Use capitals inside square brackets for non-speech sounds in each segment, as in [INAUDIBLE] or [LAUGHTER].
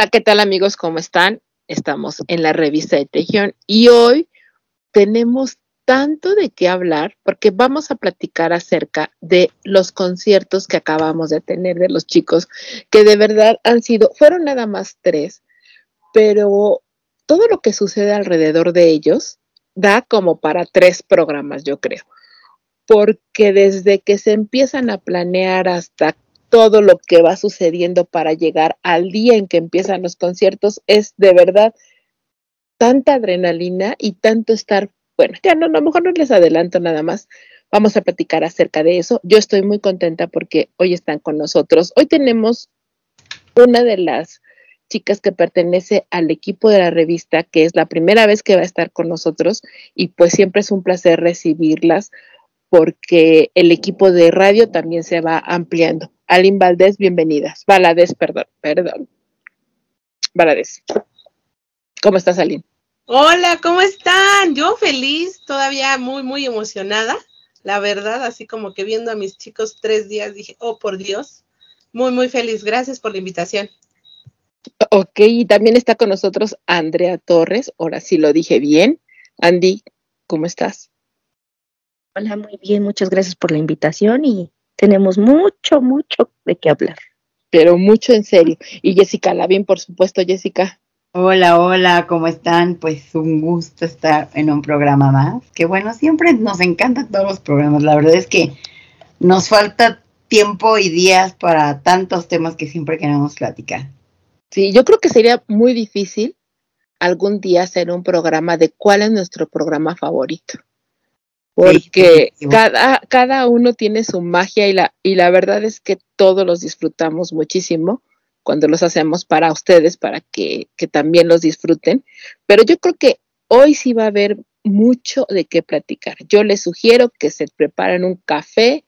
Hola, ¿qué tal amigos? ¿Cómo están? Estamos en la revista de Tejión y hoy tenemos tanto de qué hablar porque vamos a platicar acerca de los conciertos que acabamos de tener de los chicos, que de verdad han sido, fueron nada más tres, pero todo lo que sucede alrededor de ellos da como para tres programas, yo creo, porque desde que se empiezan a planear hasta todo lo que va sucediendo para llegar al día en que empiezan los conciertos es de verdad tanta adrenalina y tanto estar, bueno, ya no, a lo mejor no les adelanto nada más, vamos a platicar acerca de eso. Yo estoy muy contenta porque hoy están con nosotros. Hoy tenemos una de las chicas que pertenece al equipo de la revista, que es la primera vez que va a estar con nosotros y pues siempre es un placer recibirlas porque el equipo de radio también se va ampliando. Alin Valdés, bienvenidas. Valadez, perdón, perdón. Valadez. ¿Cómo estás, Alin? Hola, ¿cómo están? Yo feliz, todavía muy, muy emocionada. La verdad, así como que viendo a mis chicos tres días, dije, oh, por Dios, muy, muy feliz. Gracias por la invitación. Ok, y también está con nosotros Andrea Torres. Ahora sí lo dije bien. Andy, ¿cómo estás? Hola, muy bien, muchas gracias por la invitación y tenemos mucho, mucho de qué hablar. Pero mucho en serio. Y Jessica Lavín, por supuesto, Jessica. Hola, hola, ¿cómo están? Pues un gusto estar en un programa más. Que bueno, siempre nos encantan todos los programas. La verdad es que nos falta tiempo y días para tantos temas que siempre queremos platicar. Sí, yo creo que sería muy difícil algún día hacer un programa de cuál es nuestro programa favorito. Porque cada, cada uno tiene su magia y la, y la verdad es que todos los disfrutamos muchísimo cuando los hacemos para ustedes, para que, que también los disfruten. Pero yo creo que hoy sí va a haber mucho de qué platicar. Yo les sugiero que se preparen un café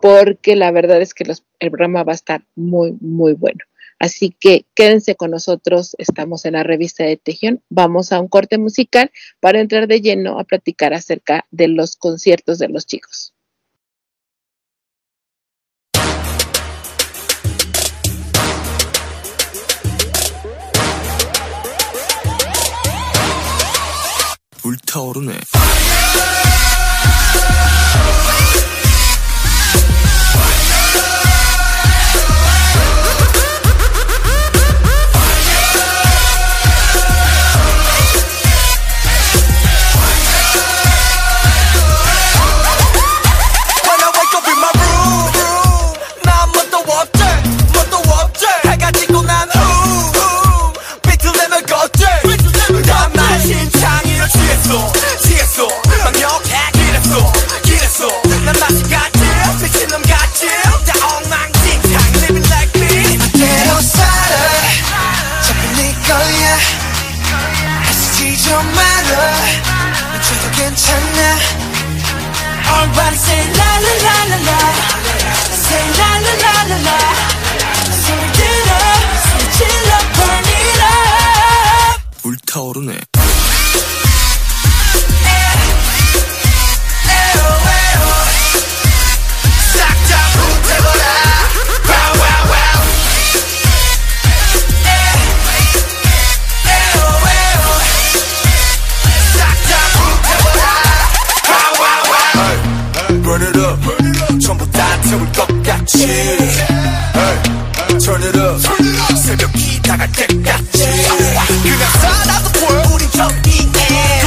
porque la verdad es que los- el programa va a estar muy, muy bueno. Así que quédense con nosotros, estamos en la revista de Tejión. Vamos a un corte musical para entrar de lleno a platicar acerca de los conciertos de los chicos. 불타오르네. 거야 애쓰지 좀 말아 이제도 괜찮아 Everybody say la la la la la Say la la la la la 소리 들어 소리 질러 burn it up 불타오르네. 같이. Hey, Turn it up. 새벽이 다갈 때까지 그냥 살아도 보여 우린 정의해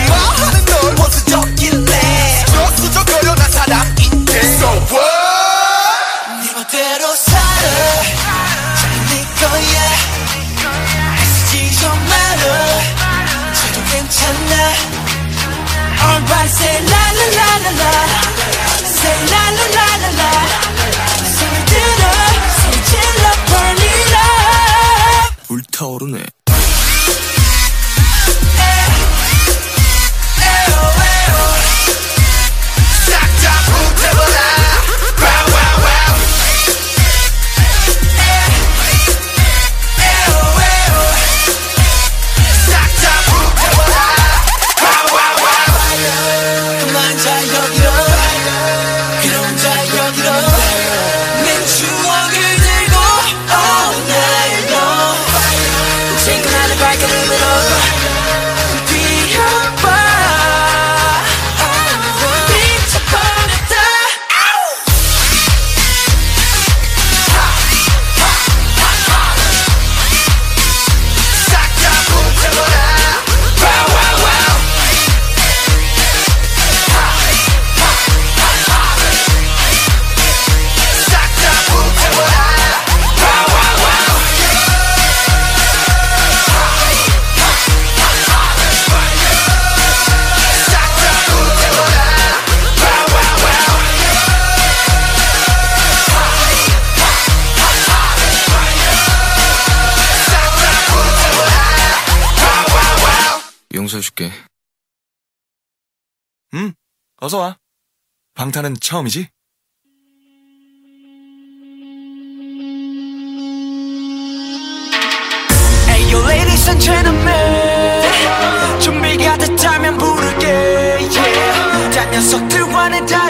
줄게. 응, 어서 와. 방탄은 처음이지? 준비가 됐다면 부를게 yeah. 딴 녀석들과는 다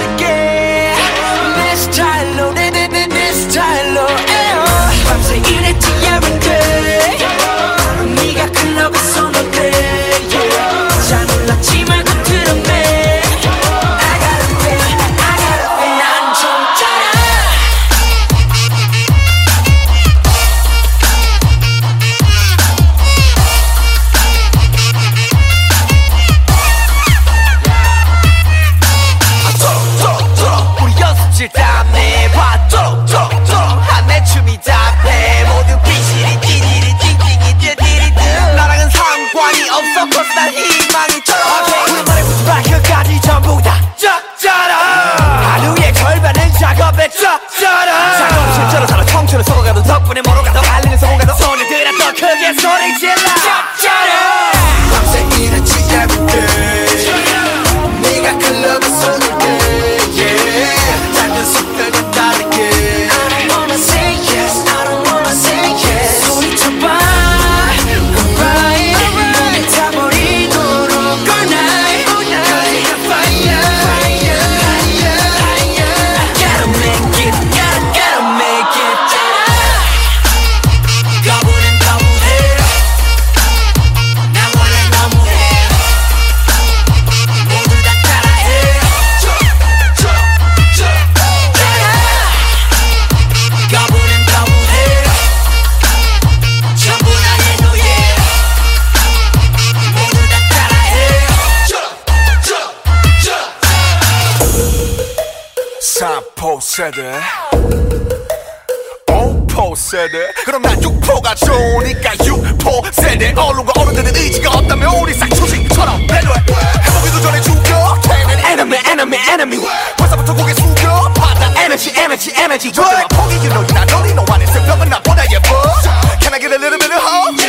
것처럼 작업실처럼 서로 청춘을 서로 가도 덕분에 모로 가도 알리는 소문 가도 소녀들아 더 크게 소리 질러. 적절해 좋으니까 6포 세대 어른과 어른들의 의지가 없다면 우리 싹초식처럼 배려해 해보기도 전에 죽여 걔는 enemy enemy enemy 벌써부터 고개 숙여 받아 energy energy energy 절대 포기 you know you're not lonely 안에 새벽은 나보다 예뻐 Can I get a little bit of hope?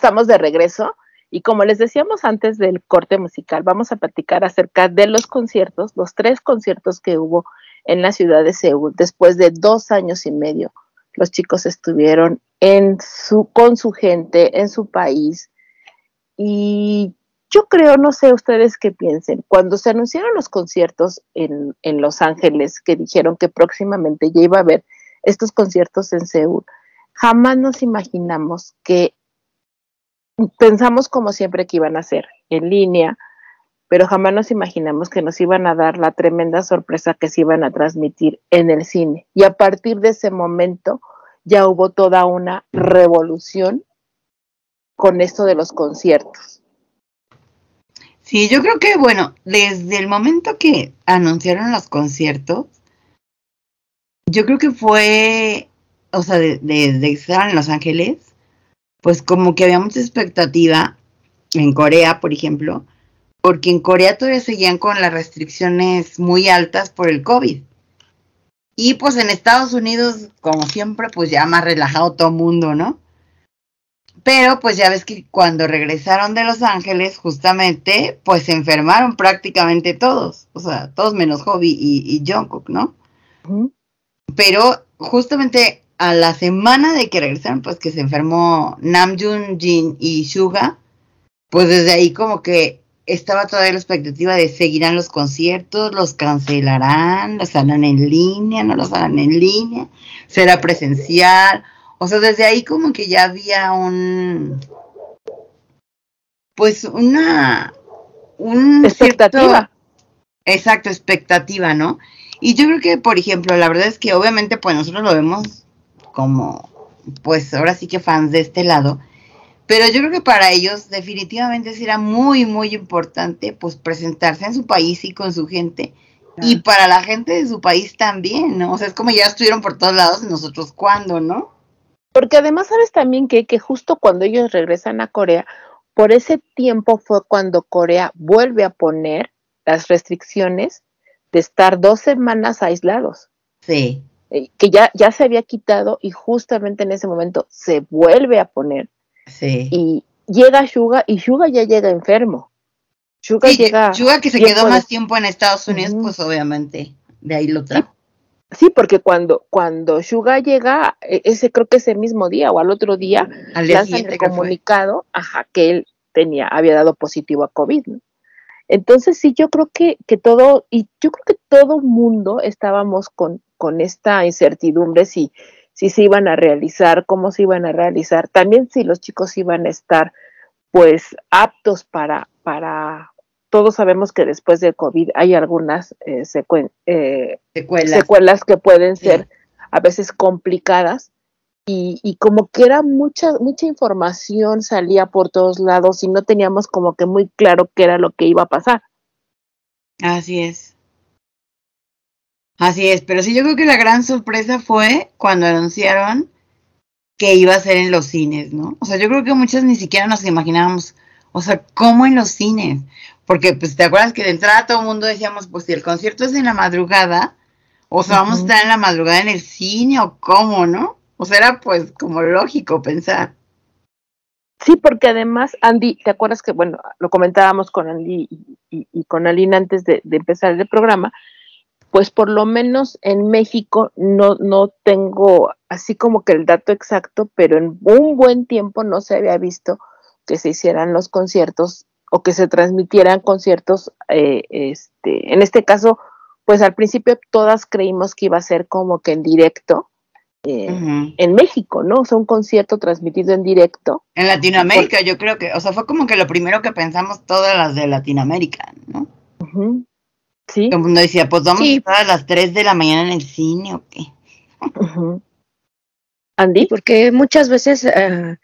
Estamos de regreso y como les decíamos antes del corte musical, vamos a platicar acerca de los conciertos, los tres conciertos que hubo en la ciudad de Seúl después de dos años y medio. Los chicos estuvieron en su, con su gente, en su país. Y yo creo, no sé ustedes qué piensen, cuando se anunciaron los conciertos en, en Los Ángeles, que dijeron que próximamente ya iba a haber estos conciertos en Seúl, jamás nos imaginamos que pensamos como siempre que iban a ser en línea, pero jamás nos imaginamos que nos iban a dar la tremenda sorpresa que se iban a transmitir en el cine. Y a partir de ese momento ya hubo toda una revolución con esto de los conciertos. Sí, yo creo que, bueno, desde el momento que anunciaron los conciertos, yo creo que fue o sea, de, de, de que estaban en Los Ángeles, pues como que había mucha expectativa en Corea, por ejemplo, porque en Corea todavía seguían con las restricciones muy altas por el COVID. Y pues en Estados Unidos, como siempre, pues ya más relajado todo el mundo, ¿no? Pero pues ya ves que cuando regresaron de Los Ángeles, justamente, pues se enfermaron prácticamente todos, o sea, todos menos Hobby y, y Jungkook, ¿no? Pero justamente a la semana de que regresaron, pues que se enfermó Namjoon, Jin y Suga, pues desde ahí como que estaba todavía la expectativa de seguirán los conciertos, los cancelarán, los harán en línea, no los harán en línea, será presencial. O sea, desde ahí como que ya había un, pues una, un Expectativa. Exacto, expectativa, ¿no? Y yo creo que, por ejemplo, la verdad es que obviamente pues nosotros lo vemos como, pues ahora sí que fans de este lado, pero yo creo que para ellos definitivamente sí era muy, muy importante pues presentarse en su país y con su gente. Y para la gente de su país también, ¿no? O sea, es como ya estuvieron por todos lados, nosotros cuándo, ¿no? Porque además sabes también que, que justo cuando ellos regresan a Corea, por ese tiempo fue cuando Corea vuelve a poner las restricciones de estar dos semanas aislados, Sí, eh, que ya, ya se había quitado y justamente en ese momento se vuelve a poner sí. y llega Suga y Suga ya llega enfermo. Suga Sí, llega que se quedó de- más tiempo en Estados Unidos, pues obviamente de ahí lo trajo. Sí, porque cuando, cuando llega, e- ese creo que ese mismo día o al otro día, Al día lanzan siguiente el fue. comunicado, ajá, que él tenía, había dado positivo a COVID. ¿no? Entonces sí, yo creo que, que todo, y yo creo que todo mundo estábamos con, con esta incertidumbre si, si se iban a realizar, cómo se iban a realizar, también si los chicos iban a estar pues aptos para, para, todos sabemos que después del COVID hay algunas eh, eh, Secuelas. secuelas que pueden Sí. ser a veces complicadas y, y como que era mucha, mucha información salía por todos lados y no teníamos como que muy claro qué era lo que iba a pasar. Así es. Así es, pero sí, yo creo que la gran sorpresa fue cuando anunciaron que iba a ser en los cines, ¿no? O sea, yo creo que muchos ni siquiera nos imaginábamos, o sea, ¿cómo en los cines? Porque, pues, ¿te acuerdas que de entrada todo el mundo decíamos, pues, si el concierto es en la madrugada, o sea, vamos a estar en la madrugada en el cine, o cómo, ¿no? O sea, era, pues, como lógico pensar. Sí, porque además, Andy, ¿te acuerdas que, bueno, lo comentábamos con Andy y, y- y con Alina antes de, de empezar el programa? Pues por lo menos en México no, no tengo así como que el dato exacto, pero en un buen tiempo no se había visto que se hicieran los conciertos o que se transmitieran conciertos, eh, este, en este caso, pues al principio todas creímos que iba a ser como que en directo eh, en México, ¿no? O sea, un concierto transmitido en directo. En Latinoamérica, yo creo que, o sea, fue como que lo primero que pensamos todas las de Latinoamérica, ¿no? Sí. Todo el mundo decía, pues vamos Sí. a estar a las 3 de la mañana en el cine o qué. Andy. Porque muchas veces eh,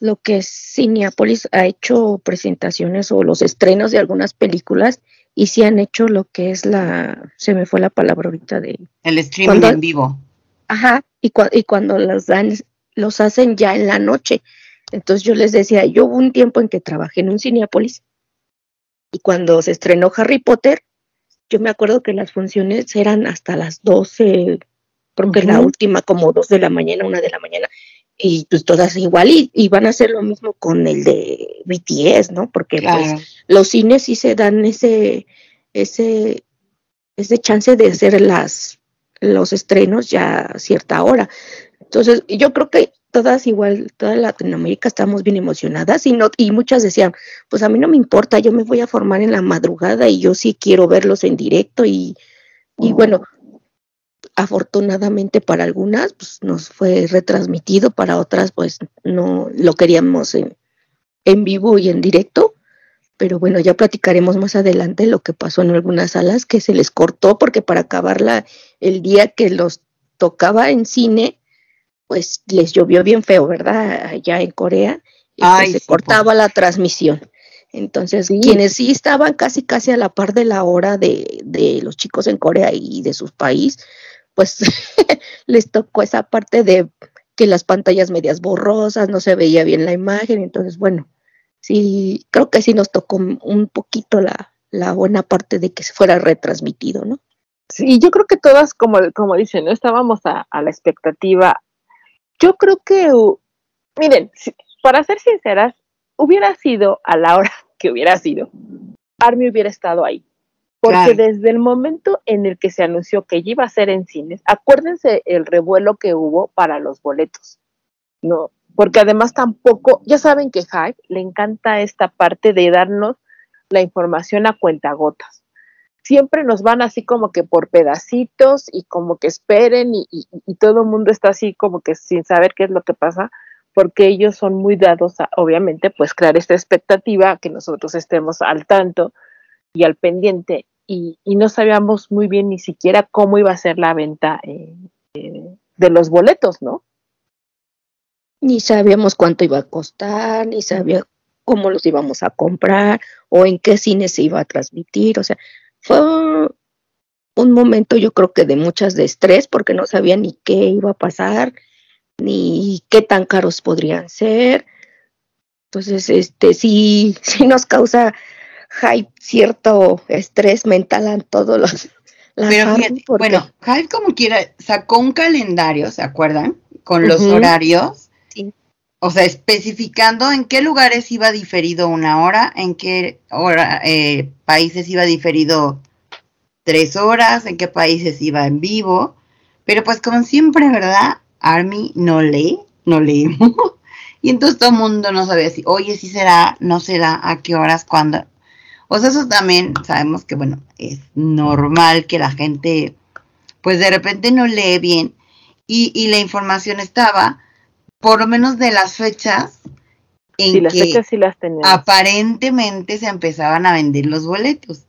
lo que Cineapolis ha hecho presentaciones o los estrenos de algunas películas y sí han hecho lo que es la, se me fue la palabra ahorita de, El streaming en vivo. ajá, y, cua- y cuando las dan, los hacen ya en la noche. Entonces yo les decía, yo hubo un tiempo en que trabajé en un Cineapolis y cuando se estrenó Harry Potter, yo me acuerdo que las funciones eran hasta las 12, creo que la última como 2 de la mañana, 1 de la mañana, y pues todas igual, y, y van a hacer lo mismo con el de BTS, ¿no? Porque pues los cines sí se dan ese, ese, ese chance de hacer las, los estrenos ya a cierta hora. Entonces, yo creo que todas igual, toda Latinoamérica estamos bien emocionadas y no, y muchas decían, pues a mí no me importa, yo me voy a formar en la madrugada y yo sí quiero verlos en directo y, y bueno, afortunadamente para algunas pues nos fue retransmitido, para otras pues no lo queríamos en, en vivo y en directo, pero bueno, ya platicaremos más adelante lo que pasó en algunas salas que se les cortó porque para acabarla el día que los tocaba en cine, pues les llovió bien feo, ¿verdad? Allá en Corea, y pues, Ay, se sí, cortaba la transmisión. Entonces, Sí. quienes sí estaban casi casi a la par de la hora de, de los chicos en Corea y de su país, pues [LAUGHS] les tocó esa parte de que las pantallas medias borrosas, no se veía bien la imagen, entonces bueno, sí, creo que sí nos tocó un poquito la, la buena parte de que se fuera retransmitido, ¿no? Sí, yo creo que todas, como, como dicen, ¿no? estábamos a, a la expectativa. Yo creo que, uh, miren, para ser sinceras, hubiera sido a la hora [LAUGHS] que hubiera sido, Army hubiera estado ahí. Porque Claro. desde el momento en el que se anunció que iba a ser en cines, acuérdense el revuelo que hubo para los boletos, ¿no? Porque además tampoco, ya saben que Hype le encanta esta parte de darnos la información a cuentagotas. Siempre nos van así como que por pedacitos y como que esperen y, todo el mundo está así como que sin saber qué es lo que pasa, porque ellos son muy dados a, obviamente, pues crear esta expectativa, que nosotros estemos al tanto y al pendiente, y, y no sabíamos muy bien ni siquiera cómo iba a ser la venta eh, eh, de los boletos, ¿no? Ni sabíamos cuánto iba a costar, ni sabía cómo los íbamos a comprar o en qué cine se iba a transmitir. O sea, fue un momento yo creo que de muchas de estrés porque no sabía ni qué iba a pasar, ni qué tan caros podrían ser. Entonces, este sí, [LAUGHS] sí nos causa hype, cierto estrés mental a todos los la Pero Harry, fíjate, porque- bueno, Hype como quiera sacó un calendario, ¿se acuerdan? Con los horarios. Sí. O sea, especificando en qué lugares iba diferido una hora, en qué hora, eh, países iba diferido tres horas, en qué países iba en vivo. Pero pues como siempre, ¿verdad? Army no lee, no leemos. [LAUGHS] y entonces todo el mundo no sabía si, oye, si será, no será, a qué horas, cuándo. O sea, eso también sabemos que, bueno, es normal que la gente, pues de repente no lee bien y, y la información estaba, por lo menos de las fechas en Sí, las que fechas sí las teníamos. aparentemente se empezaban a vender los boletos.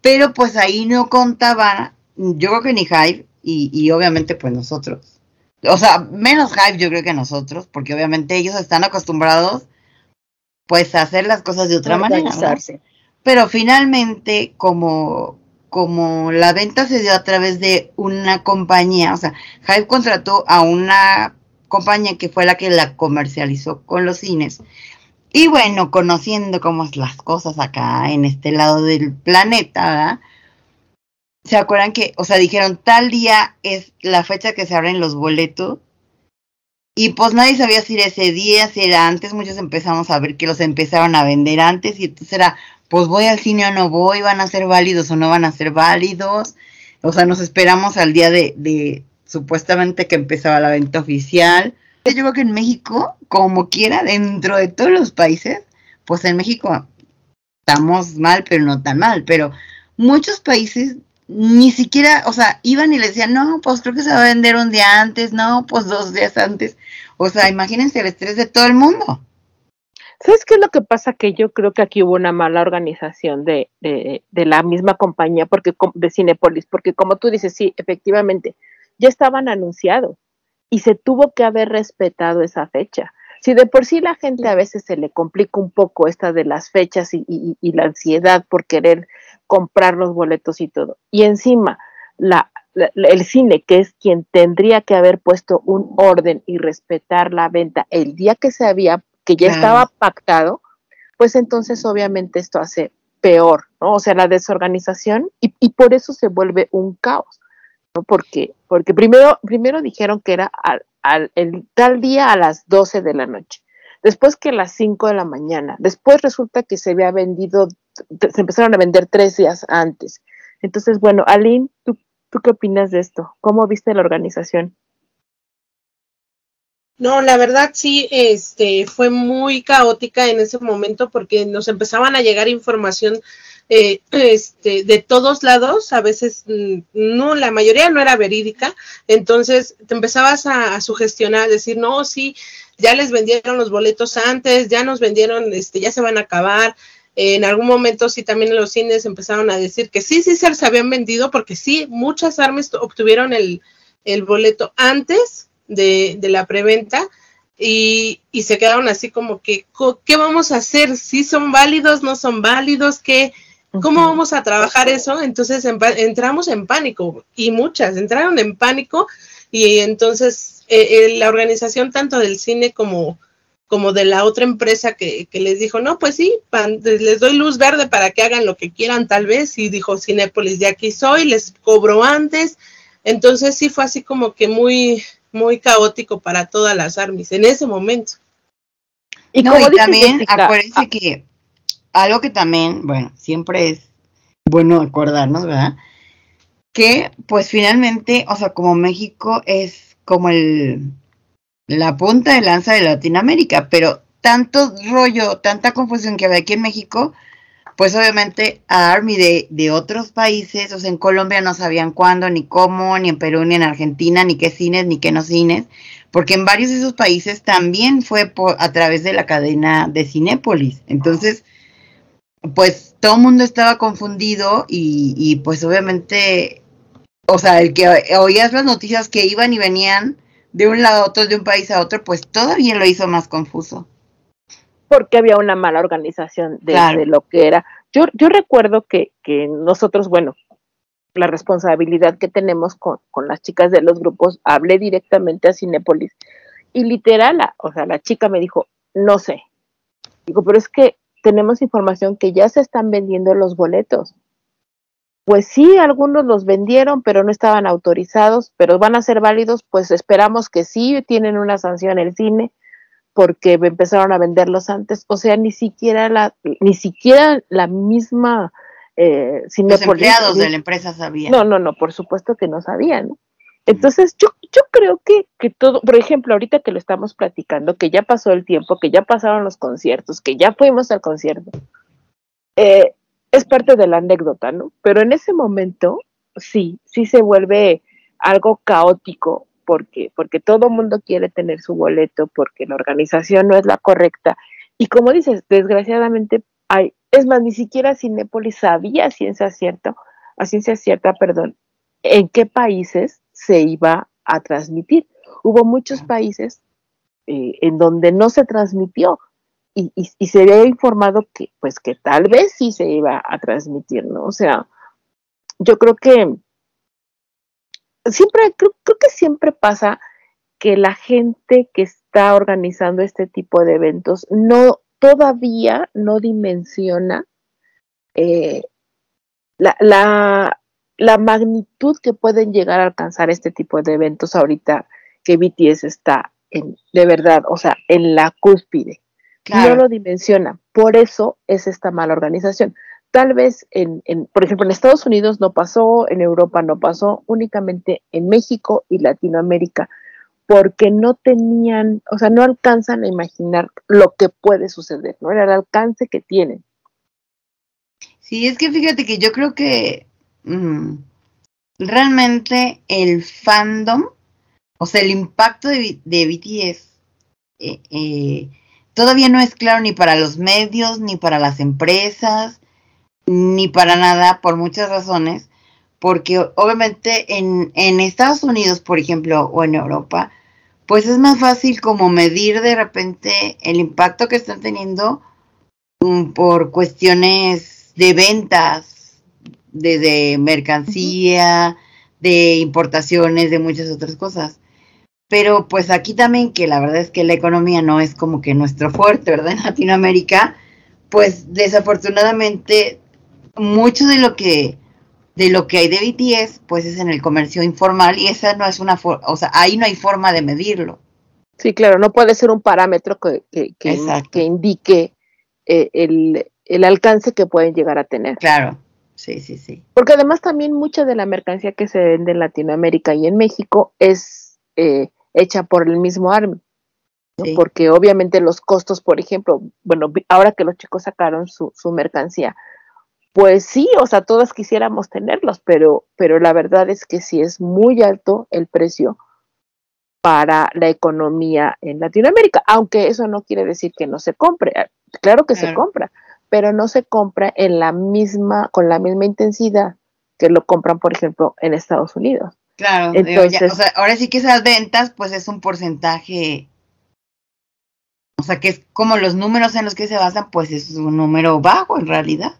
Pero pues ahí no contaban, yo creo que ni Hype y, y obviamente pues nosotros. O sea, menos Hype yo creo que nosotros, porque obviamente ellos están acostumbrados pues a hacer las cosas de otra manera. Pero finalmente, como, como la venta se dio a través de una compañía, o sea, Hype contrató a una compañía que fue la que la comercializó con los cines. Y bueno, conociendo cómo es las cosas acá en este lado del planeta, ¿verdad? ¿Se acuerdan que, o sea, dijeron tal día es la fecha que se abren los boletos? Y pues nadie sabía si era ese día, si era antes. Muchos empezamos a ver que los empezaron a vender antes y entonces era, pues voy al cine o no voy, van a ser válidos o no van a ser válidos. O sea, nos esperamos al día de, de supuestamente que empezaba la venta oficial. Yo creo que en México, como quiera, dentro de todos los países, pues en México estamos mal, pero no tan mal. Pero muchos países ni siquiera, o sea, iban y le decían, no, pues creo que se va a vender un día antes, no, pues dos días antes. O sea, imagínense el estrés de todo el mundo. ¿Sabes qué es lo que pasa? Que yo creo que aquí hubo una mala organización de, de, de la misma compañía porque de Cinepolis, porque como tú dices, sí, efectivamente, ya estaban anunciados y se tuvo que haber respetado esa fecha. Si de por sí la gente a veces se le complica un poco esta de las fechas y, y- y la ansiedad por querer comprar los boletos y todo, y encima la, la- el cine, que es quien tendría que haber puesto un orden y respetar la venta el día que se había, que ya Claro. estaba pactado, pues entonces obviamente esto hace peor, ¿no? O sea, la desorganización y, y por eso se vuelve un caos, ¿no? Porque, porque primero, primero dijeron que era al, al- el tal día a las 12 de la noche, después que a las 5 de la mañana, después resulta que se había vendido, se empezaron a vender tres días antes. Entonces, bueno, Aline, ¿tú, ¿tú qué opinas de esto? ¿Cómo viste la organización? No, la verdad sí, este, fue muy caótica en ese momento porque nos empezaban a llegar información eh, este, de todos lados, a veces mm, no, la mayoría no era verídica, entonces te empezabas a, sugestionar, decir, no, sí, ya les vendieron los boletos antes, ya nos vendieron, este, ya se van a acabar. En algún momento sí también los cines empezaron a decir que sí, sí se habían vendido, porque sí, muchas armas obtuvieron el, el boleto antes de, de la preventa y, y se quedaron así como que, ¿qué vamos a hacer? ¿Sí son válidos? ¿No son válidos? ¿Qué, ¿Cómo vamos a trabajar eso? Entonces en entramos en pánico y muchas entraron en pánico y entonces eh, eh, la organización tanto del cine como, como de la otra empresa que, que les dijo, no, pues sí, pan- les doy luz verde para que hagan lo que quieran tal vez y dijo Cinépolis, de aquí soy, les cobro antes. Entonces sí fue así como que muy, muy caótico para todas las armies en ese momento. Y no, como y dice también acuérdense ah, que algo que también, bueno, siempre es bueno acordarnos, ¿verdad? Que pues finalmente, o sea, como México es como el la punta de lanza de Latinoamérica, pero tanto rollo, tanta confusión que había aquí en México, pues obviamente a Army de, de otros países, o sea, en Colombia no sabían cuándo, ni cómo, ni en Perú, ni en Argentina, ni qué cines, ni qué no cines, porque en varios de esos países también fue por, a través de la cadena de Cinépolis. Entonces, pues todo el mundo estaba confundido y, y pues obviamente, o sea, el que oías las noticias que iban y venían de un lado a otro, de un país a otro, pues todavía lo hizo más confuso. porque había una mala organización de, Claro. de lo que era. Yo, yo recuerdo que, que nosotros, bueno, la responsabilidad que tenemos con, con las chicas de los grupos, hablé directamente a Cinépolis y literal, la- o sea, la chica me dijo, no sé. Digo, pero es que tenemos información que ya se están vendiendo los boletos. Pues sí, algunos los vendieron, pero no estaban autorizados, pero van a ser válidos, pues esperamos que sí, tienen una sanción el cine porque empezaron a venderlos antes, o sea, ni siquiera la, ni siquiera la misma eh, Los empleados de la empresa sabían. no, no, no, por supuesto que no sabían. ¿no? Entonces, yo, yo creo que, que todo, por ejemplo, ahorita que lo estamos platicando, que ya pasó el tiempo, que ya pasaron los conciertos, que ya fuimos al concierto, eh, es parte de la anécdota, ¿no? Pero en ese momento, sí, sí se vuelve algo caótico, porque, porque todo mundo quiere tener su boleto, porque la organización no es la correcta. Y como dices, desgraciadamente hay, es más, ni siquiera Cinépolis sabía a ciencia cierta, a ciencia cierta, perdón, en qué países se iba a transmitir. Hubo muchos países eh, en donde no se transmitió y, y, y se había informado que, pues, que tal vez sí se iba a transmitir, ¿no? O sea, yo creo que siempre, creo, creo que siempre pasa que la gente que está organizando este tipo de eventos no todavía no dimensiona eh, la, la, la magnitud que pueden llegar a alcanzar este tipo de eventos ahorita que BTS está en, de verdad, o sea, en la cúspide. Claro. No lo dimensiona. Por eso es esta mala organización. Tal vez, en, en, por ejemplo, en Estados Unidos no pasó, en Europa no pasó, únicamente en México y Latinoamérica, porque no tenían, o sea, no alcanzan a imaginar lo que puede suceder, ¿no? Era el alcance que tienen. Sí, es que fíjate que yo creo que realmente el fandom, o sea, el impacto de, BTS eh, eh, todavía no es claro ni para los medios, ni para las empresas, ni para nada, por muchas razones, porque obviamente en, en Estados Unidos, por ejemplo, o en Europa, pues es más fácil como medir de repente el impacto que están teniendo mm, por cuestiones de ventas, de, de mercancía, de importaciones, de muchas otras cosas. Pero pues aquí también, que la verdad es que la economía no es como que nuestro fuerte, ¿verdad? [LAUGHS] En Latinoamérica, pues desafortunadamente mucho de lo que de lo que hay de BTS, pues es en el comercio informal y esa no es una forma, o sea, ahí no hay forma de medirlo. Sí, claro, no puede ser un parámetro que, que, que indique eh, el, el alcance que pueden llegar a tener. Claro, sí, sí, sí. Porque además también mucha de la mercancía que se vende en Latinoamérica y en México es eh, hecha por el mismo Army. ¿no? Sí. Porque obviamente los costos, por ejemplo, bueno, ahora que los chicos sacaron su, su mercancía, pues sí, o sea, todas quisiéramos tenerlos, pero, pero la verdad es que sí es muy alto el precio para la economía en Latinoamérica, aunque eso no quiere decir que no se compre, ah, claro que se compra, pero no se compra en la misma, con la misma intensidad que lo compran, por ejemplo, en Estados Unidos. Claro, digo, ya, Entonces- o sea, ahora sí que esas ventas, pues es un porcentaje, o sea, que es como los números en los que se basan, pues es un número bajo en realidad.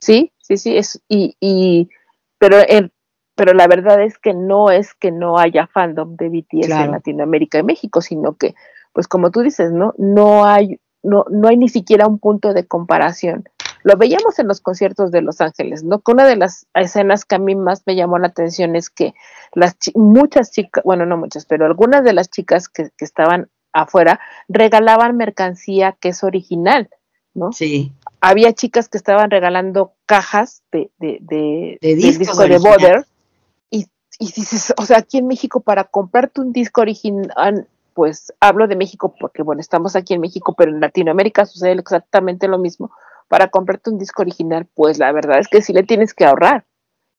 Sí, sí, sí, es, y, y pero el, pero la verdad es que no es que no haya fandom de BTS Claro. en Latinoamérica y México, sino que, pues como tú dices, ¿no? No hay, no, no hay ni siquiera un punto de comparación. Lo veíamos en los conciertos de Los Ángeles, ¿no? Que una de las escenas que a mí más me llamó la atención es que las chi- muchas chicas, bueno, no muchas, pero algunas de las chicas que, que estaban afuera regalaban mercancía que es original, ¿no? Sí. había chicas que estaban regalando cajas de, de, de, De del disco de. Boder y, y dices, o sea, aquí en México para comprarte un disco original, pues hablo de México porque bueno, estamos aquí en México, pero en Latinoamérica sucede exactamente lo mismo. Para comprarte un disco original, pues la verdad es que sí le tienes que ahorrar.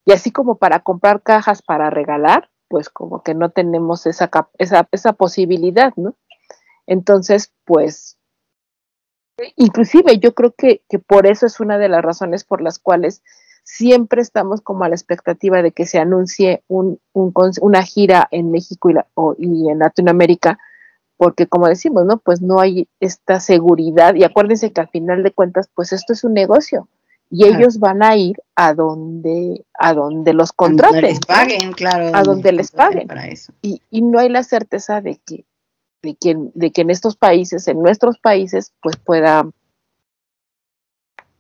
Y así como para comprar cajas para regalar, pues como que no tenemos esa, esa, esa posibilidad, ¿no? Entonces, pues inclusive yo creo que, que por eso es una de las razones por las cuales siempre estamos como a la expectativa de que se anuncie un, un una gira en México y, la- o- y en Latinoamérica, porque como decimos, ¿no? Pues no hay esta seguridad y acuérdense que al final de cuentas, pues esto es un negocio y Claro. ellos van a ir a donde, a donde los Donde contraten. les ¿no? paguen, claro. A donde les paguen. Para eso. y, y no hay la certeza de que, de que, de que en estos países, en nuestros países, pues pueda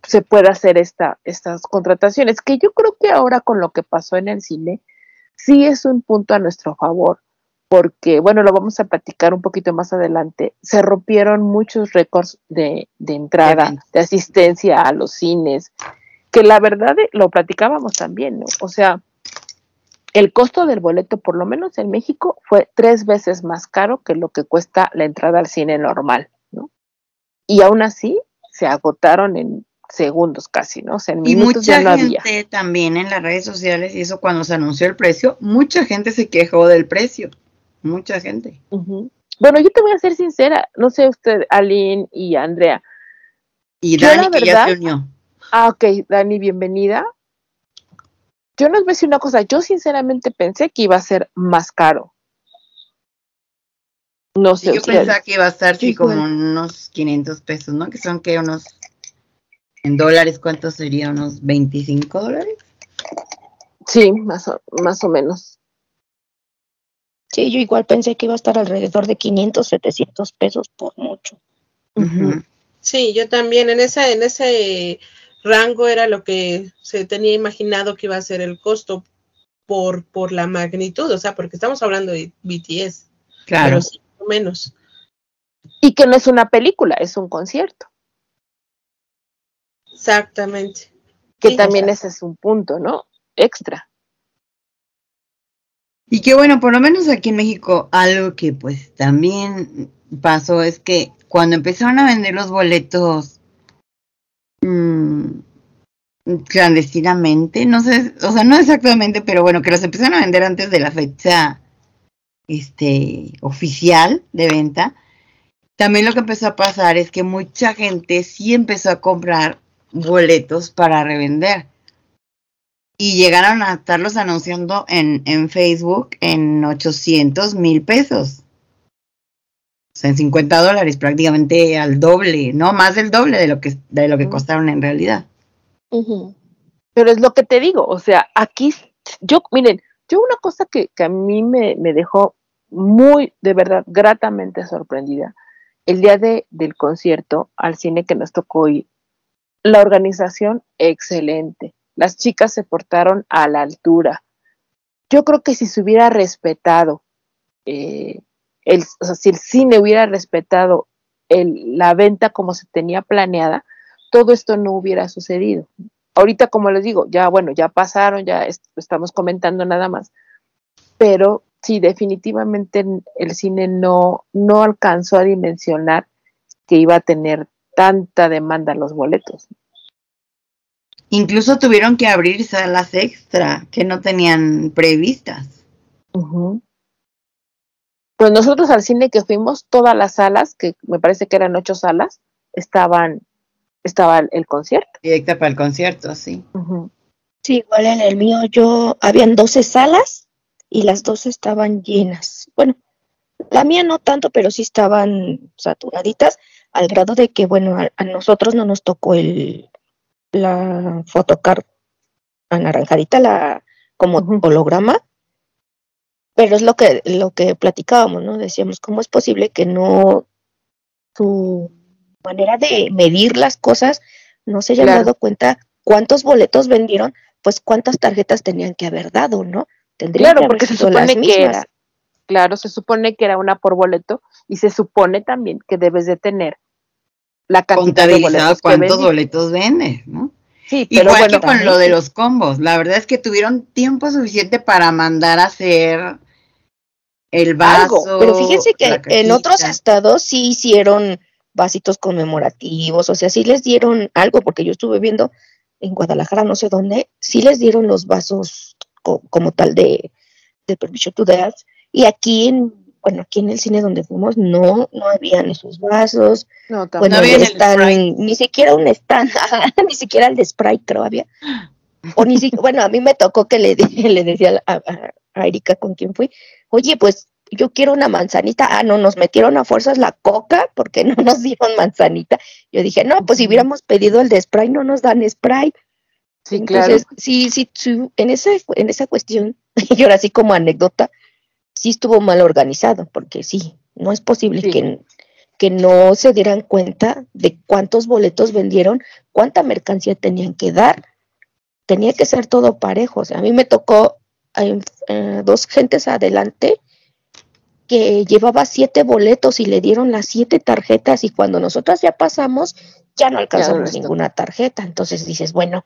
se pueda hacer esta, estas contrataciones, que yo creo que ahora con lo que pasó en el cine, sí es un punto a nuestro favor, porque, bueno, lo vamos a platicar un poquito más adelante, se rompieron muchos récords de, de entrada, de asistencia a los cines, que la verdad eh, lo platicábamos también, ¿no? O sea, el costo del boleto, por lo menos en México, fue tres veces más caro que lo que cuesta la entrada al cine normal, ¿no? Y aún así se agotaron en segundos casi, ¿no? O sea, en Y mucha ya no había. gente también en las redes sociales, y eso cuando se anunció el precio, mucha gente se quejó del precio. Mucha gente. Bueno, yo te voy a ser sincera, no sé usted, Aline y Andrea. Y Yo, Dani la que ya se unió. Ah, ok, Dani, bienvenida. Yo les voy a decir una cosa, yo sinceramente pensé que iba a ser más caro. No Sí, sé, yo ustedes. pensaba que iba a estar sí, Sí, como unos 500 pesos, ¿no? Que son que unos en dólares, ¿cuánto sería? ¿Unos 25 dólares? Sí, más o, más o menos. Sí, yo igual pensé que iba a estar alrededor de 500, 700 pesos por mucho. Sí, yo también en ese, en ese rango era lo que se tenía imaginado que iba a ser el costo por, por la magnitud, o sea, porque estamos hablando de BTS, Claro. pero sí, más o menos. Y que no es una película, es un concierto. Exactamente. Que Sí, también ese es un punto, ¿no? Extra. Y que bueno, por lo menos aquí en México, algo que pues también pasó es que cuando empezaron a vender los boletos mm, clandestinamente, no sé, o sea, no exactamente, pero bueno, que los empezaron a vender antes de la fecha este oficial de venta. También lo que empezó a pasar es que mucha gente sí empezó a comprar boletos para revender. Y llegaron a estarlos anunciando en, en Facebook en 800 mil pesos. O sea, en 50 dólares, prácticamente al doble, no más del doble de lo que, de lo que costaron en realidad. Pero es lo que te digo, o sea, aquí, yo, miren, yo una cosa que, que a mí me, me dejó muy, de verdad, gratamente sorprendida, el día de, del concierto al cine que nos tocó ir, la organización, excelente. Las chicas se portaron a la altura. Yo creo que si se hubiera respetado, eh, el, o sea, si el cine hubiera respetado la venta como se tenía planeada, todo esto no hubiera sucedido ahorita como les digo, ya bueno, ya pasaron, ya est- estamos comentando nada más, pero sí, definitivamente el cine no, no alcanzó a dimensionar que iba a tener tanta demanda los boletos. Incluso tuvieron que abrir salas extra que no tenían previstas. Pues nosotros al cine que fuimos, todas las salas, que me parece que eran ocho salas, estaban, estaba el, el concierto. Directa para el concierto, sí. Sí, igual en el mío yo habían 12 salas y las 12 estaban llenas. Bueno, la mía no tanto, pero sí estaban saturaditas al grado de que, bueno, a, a nosotros no nos tocó el, la photocard anaranjadita, la como holograma, pero es lo que, lo que platicábamos, ¿no? Decíamos, ¿cómo es posible que no su manera de medir las cosas no se Claro. dado cuenta cuántos boletos vendieron, pues cuántas tarjetas tenían que haber dado, ¿no? Tendrían Claro, que haber porque se las supone que mismas. era, claro, se supone que era una por boleto y se supone también que debes de tener la cantidad de boletos cuántos boletos vendes, ¿no? Sí, pero Igual bueno, que con lo de los combos. La verdad es que tuvieron tiempo suficiente para mandar a hacer el vaso. Algo, Pero fíjense que en otros estados sí hicieron vasitos conmemorativos, o sea, sí les dieron algo, porque yo estuve viendo en Guadalajara, no sé dónde, sí les dieron los vasos co- como tal de, de Permission to Dance, y aquí en, bueno, aquí en el cine donde fuimos, no, no habían esos vasos, no, tampoco. bueno, No había el stand, Sprite. ni siquiera un stand, [LAUGHS] ni siquiera el de Sprite creo había, o ni siquiera, bueno, a mí me tocó que le, [LAUGHS] le decía a, a- a Erika con quien fui, oye, pues yo quiero una manzanita. Ah, no, nos metieron a fuerzas la coca porque no nos dieron manzanita. Yo dije, no, pues si hubiéramos pedido el de spray, no nos dan spray. sí, claro. Entonces, sí, sí, sí, en esa, en esa cuestión, [LAUGHS] y ahora sí como anécdota, sí estuvo mal organizado, porque sí, no es posible Sí. que, que no se dieran cuenta de cuántos boletos vendieron, cuánta mercancía tenían que dar. Tenía que ser todo parejo. O sea, a mí me tocó eh, eh, dos gentes adelante que llevaba siete boletos y le dieron las siete tarjetas y cuando nosotras ya pasamos, ya no alcanzamos ninguna tarjeta. Entonces dices, bueno,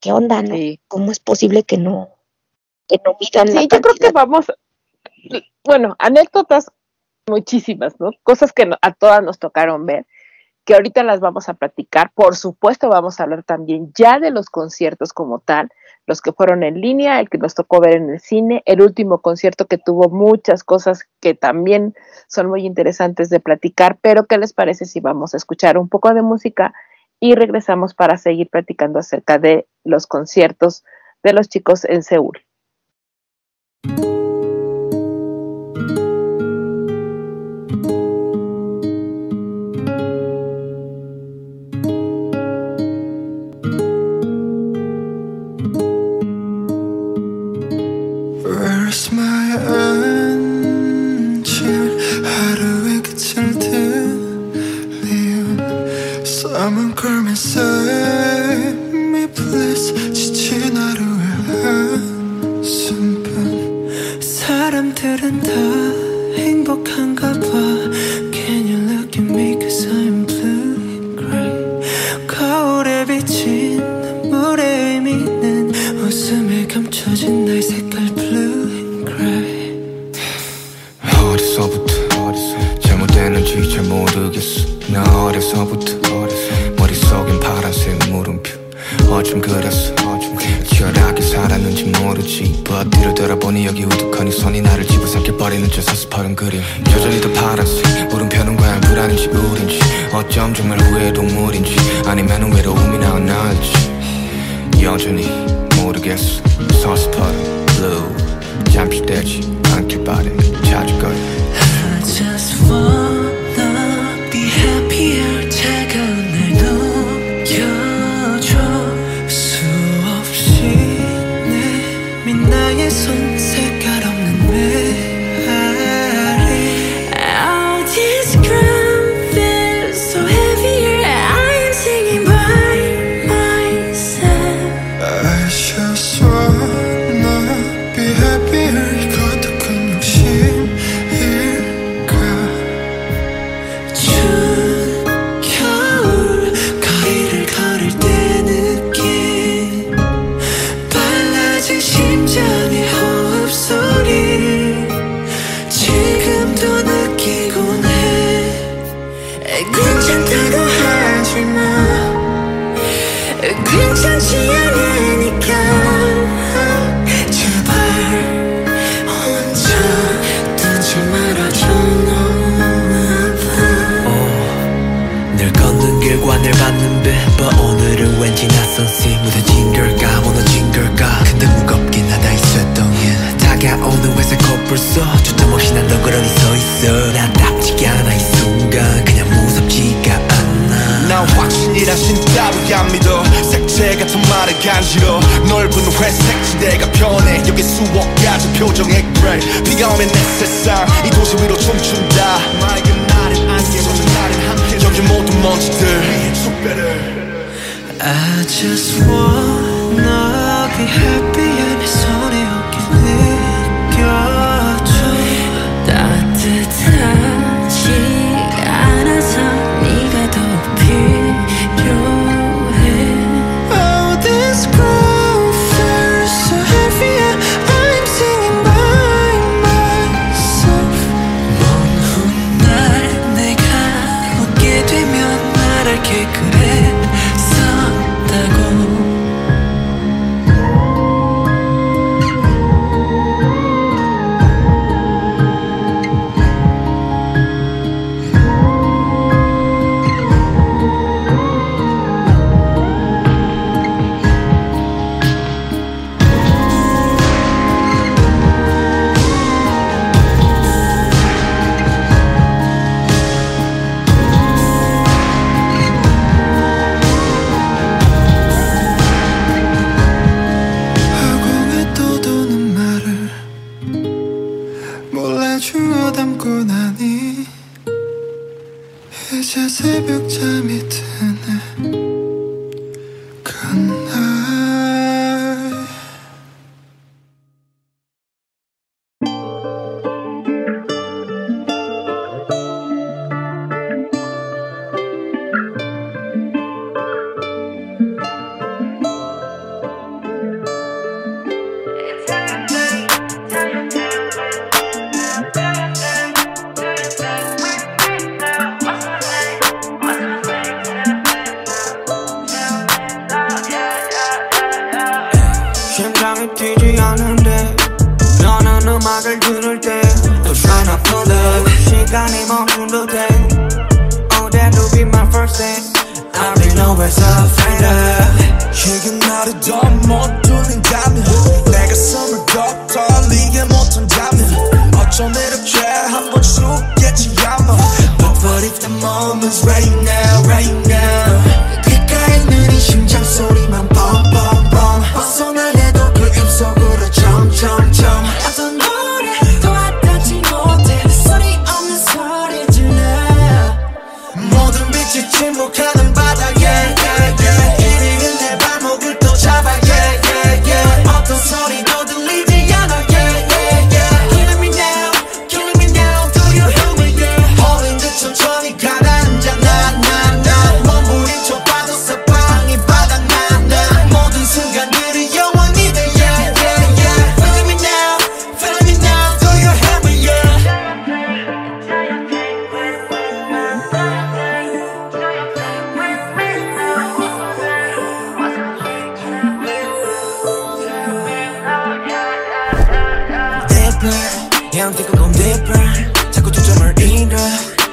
¿qué onda? No? Sí. ¿Cómo es posible que no, que no midan la Sí, yo creo que vamos, bueno, anécdotas muchísimas, ¿no? Cosas que a todas nos tocaron ver, que ahorita las vamos a platicar. Por supuesto, vamos a hablar también ya de los conciertos como tal, los que fueron en línea, el que nos tocó ver en el cine, el último concierto que tuvo muchas cosas que también son muy interesantes de platicar, pero ¿qué les parece si vamos a escuchar un poco de música y regresamos para seguir platicando acerca de los conciertos de los chicos en Seúl? 늘 걷는 길 관을 맞는 빗봐 오늘은 왠지 낯선 시 무뎌진 걸까 무너진 걸까 근데 무겁긴 하다 있었던 일 다가오는 회색 커플 속 초점 없이 난 너그러니 서있어. 난 답지가 않아 이 순간. 그냥 무섭지가 않아. 난 확신이라 신따위 안 믿어. 색채 같은 말을 간지러. 넓은 회색 지대가 변해. 여기 수억 가지 표정의 그레이 비가 오면 내 세상 이 도시 위로 춤춘다. I just wanna be happy and it's only okay.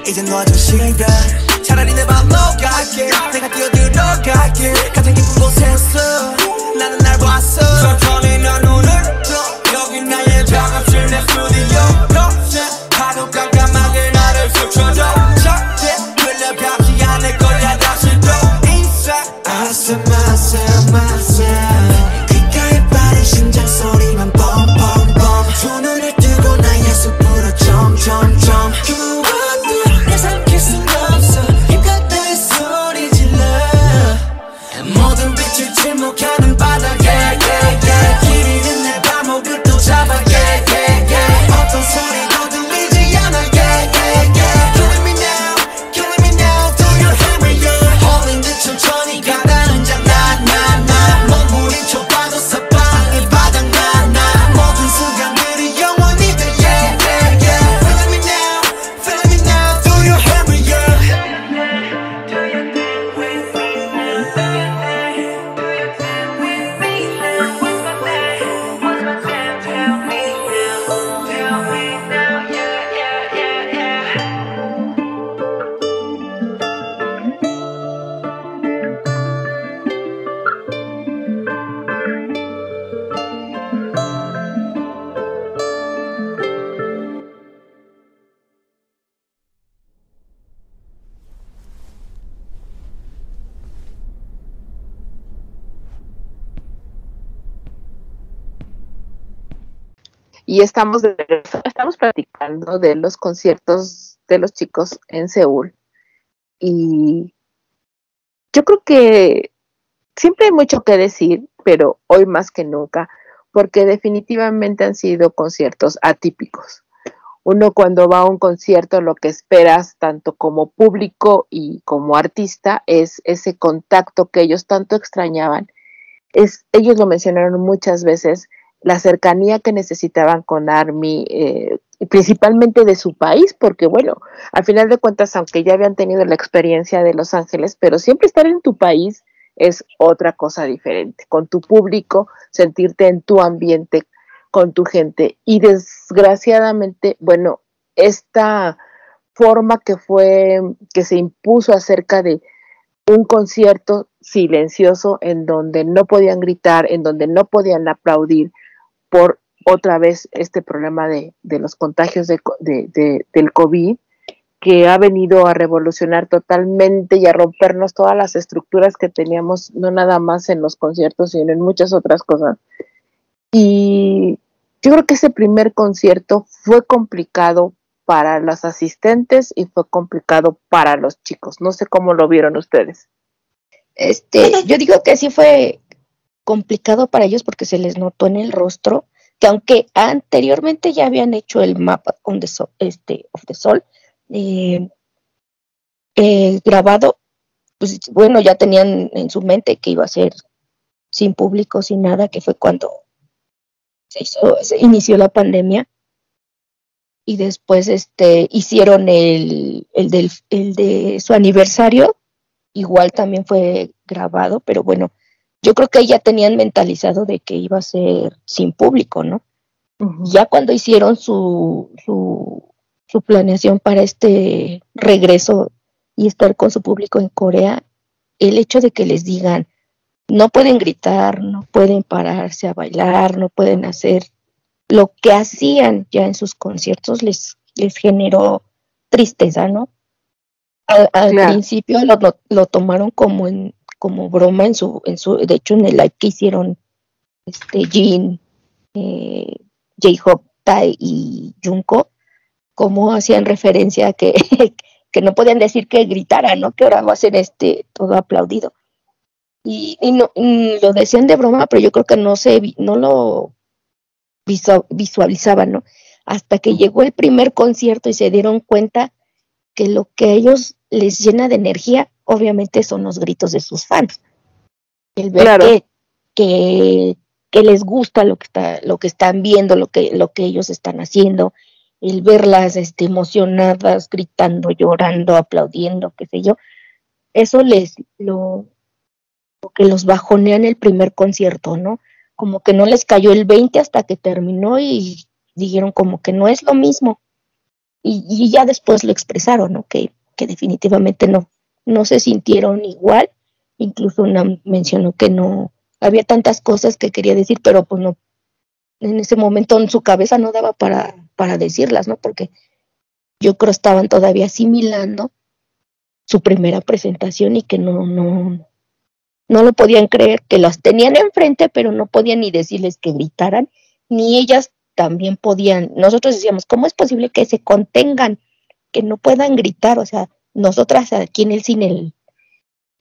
이젠 너 자신이다 차라리 내 맘 녹아게. 내가 뛰어들어갈게. 가장 깊은 곳에서 나는 날 봤어. Y estamos, estamos platicando de los conciertos de los chicos en Seúl. Y yo creo que siempre hay mucho que decir, pero hoy más que nunca, porque definitivamente han sido conciertos atípicos. Uno cuando va a un concierto lo que esperas tanto como público y como artista es ese contacto que ellos tanto extrañaban. Es, ellos lo mencionaron muchas veces, la cercanía que necesitaban con Army, eh, principalmente de su país, porque bueno, al final de cuentas, aunque ya habían tenido la experiencia de Los Ángeles, pero siempre estar en tu país es otra cosa diferente, con tu público, sentirte en tu ambiente, con tu gente. Y desgraciadamente, bueno, esta forma que fue, que se impuso acerca de un concierto silencioso en donde no podían gritar, en donde no podían aplaudir por otra vez este problema de, los contagios de, co- de- de- del COVID, que ha venido a revolucionar totalmente y a rompernos todas las estructuras que teníamos, no nada más en los conciertos, sino en muchas otras cosas. Y yo creo que ese primer concierto fue complicado para los asistentes y fue complicado para los chicos. No sé cómo lo vieron ustedes. Este, yo digo que sí fue complicado para ellos porque se les notó en el rostro que aunque anteriormente ya habían hecho el mapa on the Sol- este, of the Sol eh, eh, grabado, pues bueno, ya tenían en su mente que iba a ser sin público, sin nada, que fue cuando se, hizo, se inició la pandemia. Y después este, hicieron el, el, del, el de su aniversario, igual también fue grabado, pero bueno, yo creo que ya tenían mentalizado de que iba a ser sin público, ¿no? Ya cuando hicieron su, su, su planeación para este regreso y estar con su público en Corea, el hecho de que les digan, no pueden gritar, no pueden pararse a bailar, no pueden hacer lo que hacían ya en sus conciertos, les, les generó tristeza, ¿no? Al, al Claro. principio lo, lo, lo tomaron como en como broma en su en su de hecho en el live que hicieron este Jin eh, J-Hope Tai y Junko como hacían referencia a que [LAUGHS] que no podían decir que gritaran no que ahora va a ser este todo aplaudido. Y, y no y lo decían de broma pero yo creo que no se no lo visu- visualizaban no hasta que llegó el primer concierto y se dieron cuenta que lo que a ellos les llena de energía, obviamente son los gritos de sus fans. El ver Claro. que, que, que les gusta lo que está, lo que están viendo, lo que, lo que ellos están haciendo, el verlas este, emocionadas, gritando, llorando, aplaudiendo, qué sé yo, eso les lo, lo que los bajonea en el primer concierto, ¿no? Como que no les cayó el 20 hasta que terminó y dijeron como que no es lo mismo y, y ya después lo expresaron, ¿no? Que, que definitivamente no, no se sintieron igual. Incluso una mencionó que no había tantas cosas que quería decir, pero pues no, en ese momento en su cabeza no daba para, para decirlas, ¿no? Porque yo creo estaban todavía asimilando su primera presentación y que no, no, no lo podían creer, que las tenían enfrente, pero no podían ni decirles que gritaran, ni ellas también podían, nosotros decíamos, ¿cómo es posible que se contengan, que no puedan gritar? O sea, nosotras aquí en el cine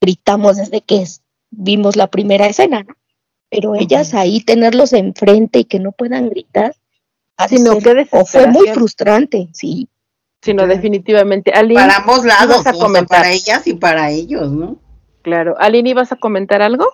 gritamos desde que es- vimos la primera escena, ¿no? Pero ellas ahí tenerlos enfrente y que no puedan gritar, Sino ser- qué o fue muy frustrante, sí. Sino definitivamente. Aline, Para ambos lados, ibas a o sea, comentar. para ellas y para ellos, ¿no? Claro. Aline, ¿ibas a comentar algo?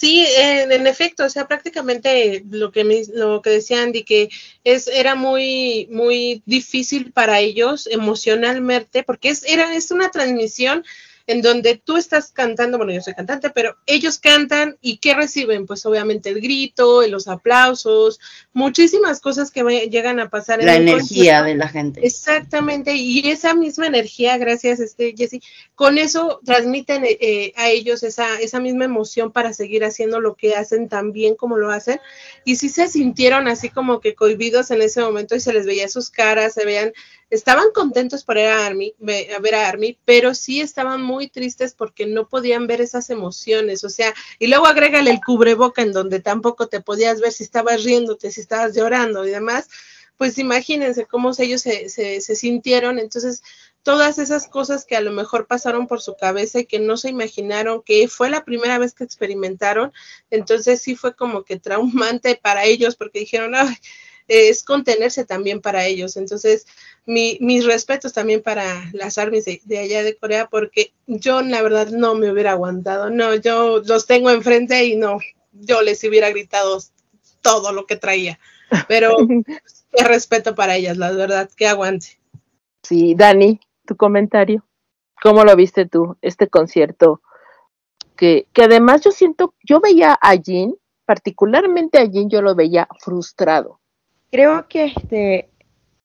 Sí, en, efecto, o sea, prácticamente lo que me, lo que decía Andy, que es, era muy, muy difícil para ellos emocionalmente, porque es, era, es una transmisión en donde tú estás cantando, bueno, yo soy cantante, pero ellos cantan y ¿qué reciben? Pues obviamente el grito, los aplausos, muchísimas cosas que llegan a pasar La en energía de la gente. Exactamente, y esa misma energía, gracias, este Jessy, con eso transmiten eh, eh, a ellos esa, esa misma emoción para seguir haciendo lo que hacen tan bien como lo hacen, y sí se sintieron así como que cohibidos en ese momento y se les veía sus caras, se veían estaban contentos por ir a, Army, ver a Army, pero sí estaban muy tristes porque no podían ver esas emociones, o sea, y luego agrégale el cubreboca en donde tampoco te podías ver si estabas riéndote, si estabas llorando y demás, pues imagínense cómo ellos se, se, se sintieron, entonces todas esas cosas que a lo mejor pasaron por su cabeza y que no se imaginaron que fue la primera vez que experimentaron, entonces sí fue como que traumante para ellos porque dijeron, "Ay, es contenerse también para ellos. Entonces, mi, mis respetos también para las armies de, de allá de Corea, porque yo la verdad no me hubiera aguantado. No, yo los tengo enfrente y no, yo les hubiera gritado todo lo que traía. Pero [LAUGHS] qué respeto para ellas, la verdad, que aguante. Sí, Dani, tu comentario. ¿Cómo lo viste tú, este concierto? Que, que además yo siento, yo veía a Jin, particularmente a Jin, yo lo veía frustrado. Creo que este,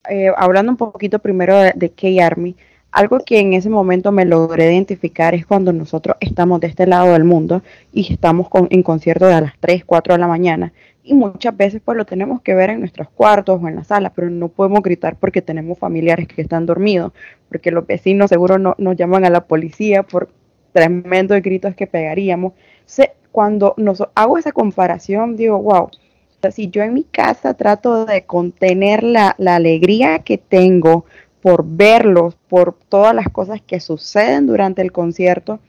eh, hablando un poquito primero de, de K-Army, algo que en ese momento me logré identificar es cuando nosotros estamos de este lado del mundo y estamos con, en concierto a las 3, 4 de la mañana y muchas veces pues lo tenemos que ver en nuestros cuartos o en la sala, pero no podemos gritar porque tenemos familiares que están dormidos, porque los vecinos seguro no, nos llaman a la policía por tremendos gritos que pegaríamos. Cuando nos hago esa comparación, digo, wow, si yo en mi casa trato de contener la, la alegría que tengo por verlos, por todas las cosas que suceden durante el concierto,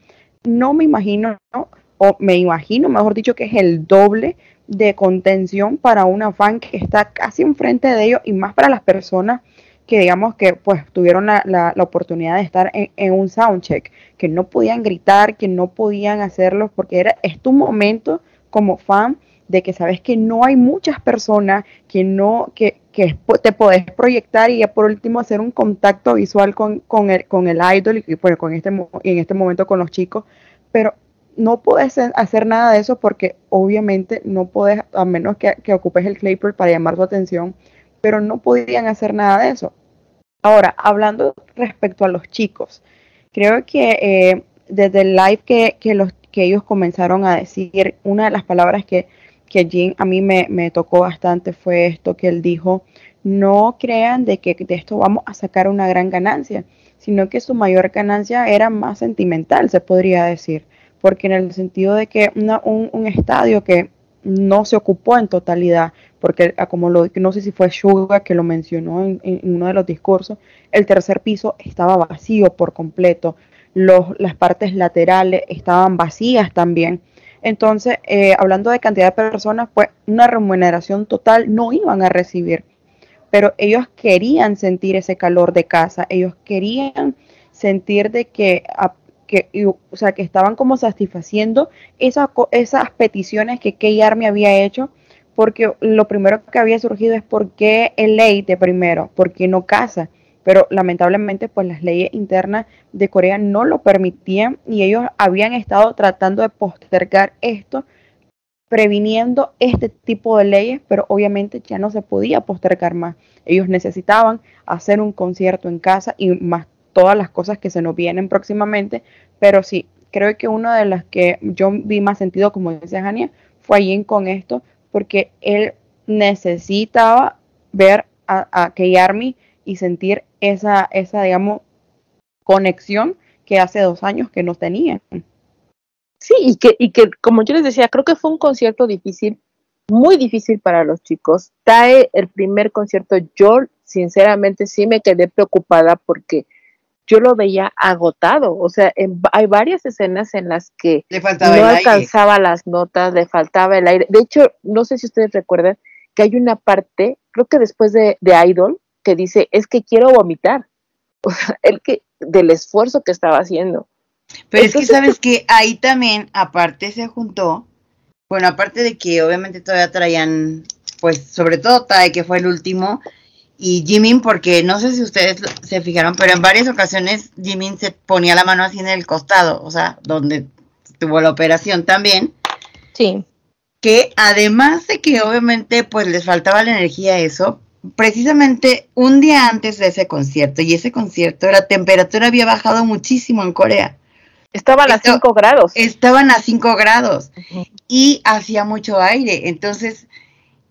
no me imagino, ¿no? o me imagino, mejor dicho, que es el doble de contención para una fan que está casi enfrente de ellos y más para las personas que digamos que pues tuvieron la, la, la oportunidad de estar en, en, un soundcheck, que no podían gritar, que no podían hacerlo, porque era, es tu momento como fan de que sabes que no hay muchas personas que no, que, que te podés proyectar y ya por último hacer un contacto visual con, con, el, con el idol y bueno, con este, en este momento con los chicos, pero no puedes hacer nada de eso porque obviamente no puedes, a menos que, ocupes el clapper para llamar tu atención, pero no podían hacer nada de eso. Ahora, hablando respecto a los chicos, creo que eh, desde el live que, que, los, que ellos comenzaron a decir, una de las palabras que, que Jim a mí me, me tocó bastante fue esto que él dijo, no crean de que de esto vamos a sacar una gran ganancia, sino que su mayor ganancia era más sentimental, se podría decir porque en el sentido de que una, un, un, estadio que no se ocupó en totalidad, porque como lo, no sé si fue Suga que lo mencionó en, en, uno de los discursos, el tercer piso estaba vacío por completo, los, las partes laterales estaban vacías también. Entonces, eh, hablando de cantidad de personas, pues una remuneración total no iban a recibir, pero ellos querían sentir ese calor de casa, ellos querían sentir de que a, que, o sea, que estaban como satisfaciendo esas, esas peticiones que Key Army había hecho, porque lo primero que había surgido es por qué el ley de primero, por qué no casa, pero lamentablemente pues las leyes internas de Corea no lo permitían y ellos habían estado tratando de postergar esto, previniendo este tipo de leyes, pero obviamente ya no se podía postergar más. Ellos necesitaban hacer un concierto en casa y más todas las cosas que se nos vienen próximamente, pero sí, creo que una de las que yo vi más sentido, como dice Jania, fue allí con esto, porque él necesitaba ver a, a K-Army y sentir esa, esa, digamos, conexión que hace dos años que no tenían. Sí, y que, y que, como yo les decía, creo que fue un concierto difícil, muy difícil para los chicos. TAE, el primer concierto, yo sinceramente sí me quedé preocupada porque yo lo veía agotado, o sea, en, hay varias escenas en las que no alcanzaba aire. las notas, le faltaba el aire. De hecho, no sé si ustedes recuerdan que hay una parte, creo que después de, de Idol, que dice, es que quiero vomitar, [LAUGHS] o sea, el que, del esfuerzo que estaba haciendo. Pero Entonces, es que sabes [LAUGHS] que ahí también, aparte se juntó, bueno, aparte de que obviamente todavía traían, pues sobre todo Tai, que fue el último, y Jimin, porque no sé si ustedes se fijaron, pero en varias ocasiones Jimin se ponía la mano así en el costado, o sea, donde tuvo la operación también. Sí. Que además de que obviamente pues les faltaba la energía eso, precisamente un día antes de ese concierto, y ese concierto, la temperatura había bajado muchísimo en Corea. Estaban a 5 grados. Estaban a 5 grados uh -huh. y hacía mucho aire, entonces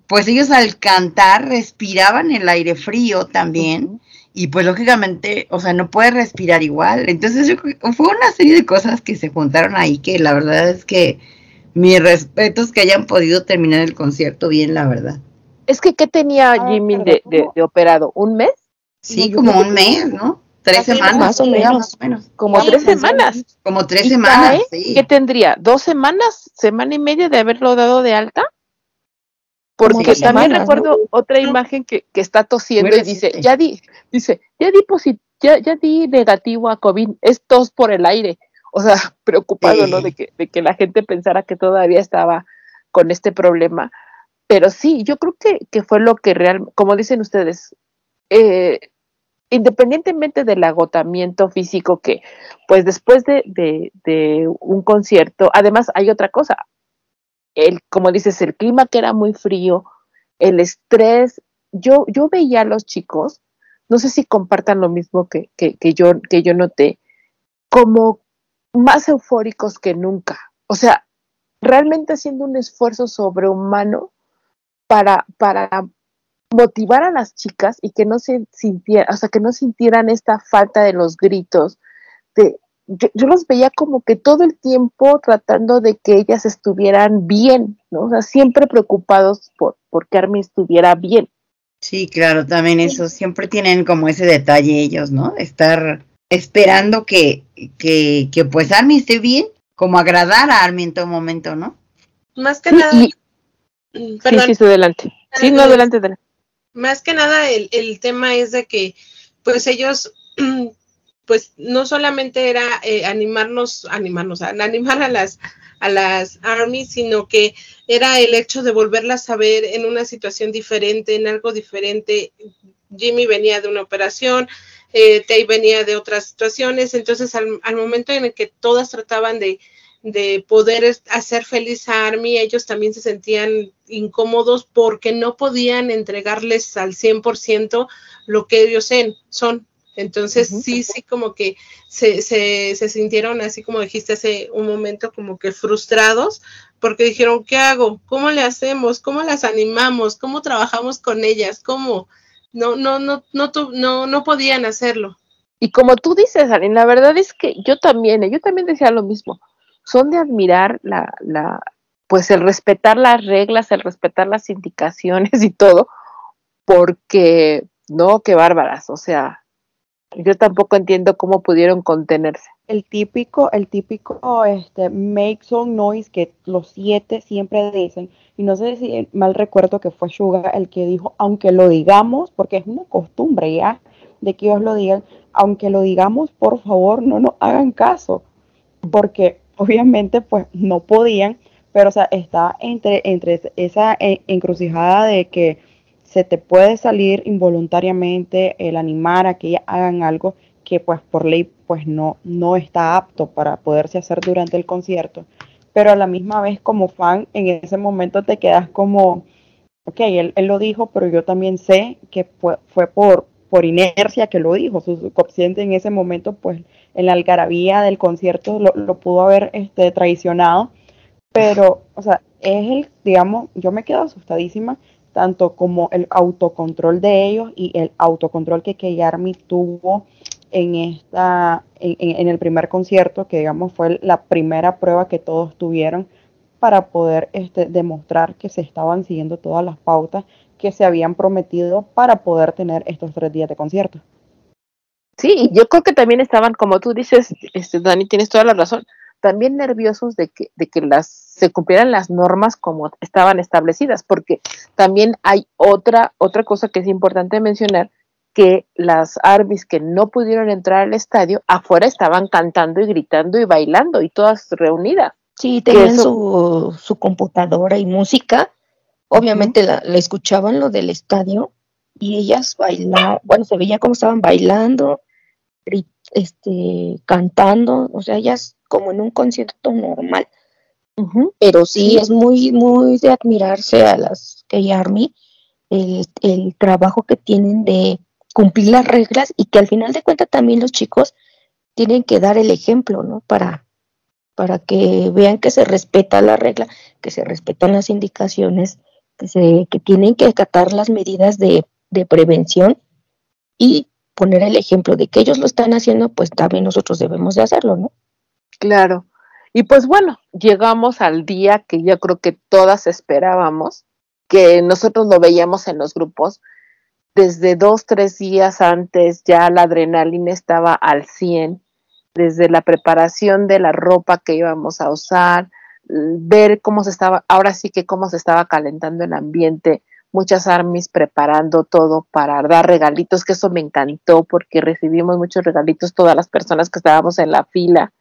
pues ellos al cantar respiraban el aire frío también uh -huh. y pues lógicamente, o sea, no puede respirar igual. Entonces yo fue una serie de cosas que se juntaron ahí que la verdad es que mis respetos que hayan podido terminar el concierto bien, la verdad. Es que, ¿qué tenía Jimmy de, de- de operado? ¿Un mes? Sí, como un mes, ¿no? Tres semanas. más o menos. Más o menos. Como Sí, tres semanas. menos. Como tres ¿Y semanas, sí. ¿Qué tendría? ¿Dos semanas? ¿Semana y media de haberlo dado de alta? Porque también semanas, recuerdo otra imagen que, que está tosiendo y dice, ya di, dice, ya di ya, ya di negativo a COVID, es tos por el aire. O sea, [LAUGHS] preocupado, ¿no? De que, de que la gente pensara que todavía estaba con este problema. Pero sí, yo creo que, que fue lo que real, como dicen ustedes, eh, independientemente del agotamiento físico que, pues después de, de, de un concierto, además hay otra cosa, el, como dices, el clima que era muy frío, el estrés, yo, yo veía a los chicos, no sé si compartan lo mismo que, que, que yo, que yo noté, como más eufóricos que nunca. O sea, realmente haciendo un esfuerzo sobrehumano para, para motivar a las chicas y que no se sintieran, o sea, que no sintieran esta falta de los gritos. De, yo, yo los veía como que todo el tiempo tratando de que ellas estuvieran bien, ¿no? O sea, siempre preocupados por, por que Army estuviera bien. Sí, claro, también eso, siempre tienen como ese detalle ellos, ¿no? Estar esperando que, que, que pues Army esté bien, como agradar a Army en todo momento, ¿no? Más que Sí, nada, y- perdón, sí, sí, adelante. Sí, no, adelante, adelante. más que nada el, el tema es de que pues ellos [CLEARS THROAT] pues no solamente era eh, animarnos, animarnos, a- animar a las a las armies, sino que era el hecho de volverlas a ver en una situación diferente, en algo diferente. Jimmy venía de una operación, eh, Tay venía de otras situaciones, entonces al, al momento en el que todas trataban de, de poder hacer feliz a Army, ellos también se sentían incómodos porque no podían entregarles al 100% lo que ellos son. Entonces, sí, sí, como que se, se, se sintieron así como dijiste hace un momento, como que frustrados, porque dijeron, ¿qué hago? ¿Cómo le hacemos? ¿Cómo las animamos? ¿Cómo trabajamos con ellas? ¿Cómo? No, no, no, no, no, no podían hacerlo. Y como tú dices, Arin, la verdad es que yo también, eh, yo también decía lo mismo. Son de admirar la, la, pues el respetar las reglas, el respetar las indicaciones y todo, porque no, qué bárbaras. O sea, yo tampoco entiendo cómo pudieron contenerse. el típico, el típico este make some noise que los siete siempre dicen, y no sé si mal recuerdo que fue Suga el que dijo, aunque lo digamos, porque es una costumbre ya de que ellos lo digan, aunque lo digamos, por favor, no nos hagan caso, porque obviamente pues no podían, pero o sea, está entre, entre esa eh, encrucijada de que se te puede salir involuntariamente el animar a que ellas hagan algo que pues por ley pues no, no está apto para poderse hacer durante el concierto, pero a la misma vez como fan en ese momento te quedas como, ok, él, él lo dijo, pero yo también sé que fue, fue por, por inercia que lo dijo, su subconsciente en ese momento pues en la algarabía del concierto lo, lo pudo haber este, traicionado, pero o sea, es el, digamos, yo me quedo asustadísima tanto como el autocontrol de ellos y el autocontrol que Keyarmi tuvo en esta en- en el primer concierto que digamos fue la primera prueba que todos tuvieron para poder este, demostrar que se estaban siguiendo todas las pautas que se habían prometido para poder tener estos tres días de concierto. Sí, y yo creo que también estaban, como tú dices, este, Dani, tienes toda la razón, también nerviosos de que, de que las se cumplieran las normas como estaban establecidas, porque también hay otra, otra cosa que es importante mencionar, que las armies que no pudieron entrar al estadio, afuera estaban cantando y gritando y bailando, y todas reunidas. Sí, tenían eso- su, su computadora y música. Obviamente la, la escuchaban lo del estadio y ellas bailaban, bueno, se veía cómo estaban bailando, este, cantando, o sea, ellas como en un concierto normal. Pero sí, Sí. es muy, muy de admirarse a las K-Army, el, el trabajo que tienen de cumplir las reglas y que al final de cuentas también los chicos tienen que dar el ejemplo, ¿no? Para, para que vean que se respeta la regla, que se respetan las indicaciones, que, se, que tienen que acatar las medidas de, prevención y poner el ejemplo de que ellos lo están haciendo, pues también nosotros debemos de hacerlo, ¿no? Claro. Y pues bueno, llegamos al día que yo creo que todas esperábamos, que nosotros lo veíamos en los grupos. Desde dos, tres días antes ya la adrenalina estaba al 100, desde la preparación de la ropa que íbamos a usar, ver cómo se estaba, ahora sí que cómo se estaba calentando el ambiente, muchas armies preparando todo para dar regalitos, que eso me encantó porque recibimos muchos regalitos todas las personas que estábamos en la fila.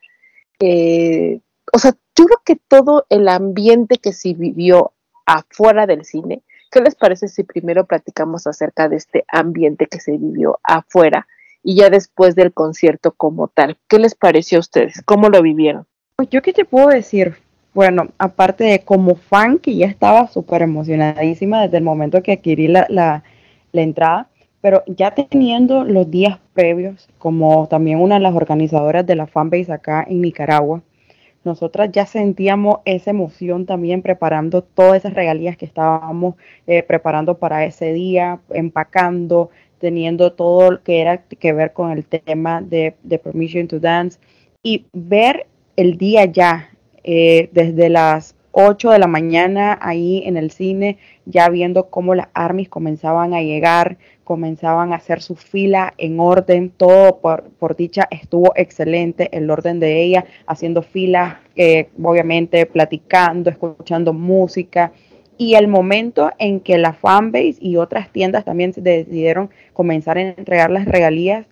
Eh, o sea, yo creo que todo el ambiente que se vivió afuera del cine, ¿qué les parece si primero platicamos acerca de este ambiente que se vivió afuera y ya después del concierto como tal? ¿Qué les pareció a ustedes? ¿Cómo lo vivieron? Pues yo qué te puedo decir, bueno, aparte de como fan, que ya estaba súper emocionadísima desde el momento que adquirí la, la, la, entrada, pero ya teniendo los días previos, como también una de las organizadoras de la fanbase acá en Nicaragua, nosotras ya sentíamos esa emoción también preparando todas esas regalías que estábamos eh, preparando para ese día, empacando, teniendo todo lo que era que ver con el tema de, de Permission to Dance. Y ver el día ya, eh, desde las 8 de la mañana ahí en el cine, ya viendo cómo las armies comenzaban a llegar, comenzaban a hacer su fila en orden, todo por, dicha estuvo excelente, el orden de ella, haciendo filas, eh, obviamente platicando, escuchando música. Y el momento en que la fanbase y otras tiendas también decidieron comenzar a entregar las regalías,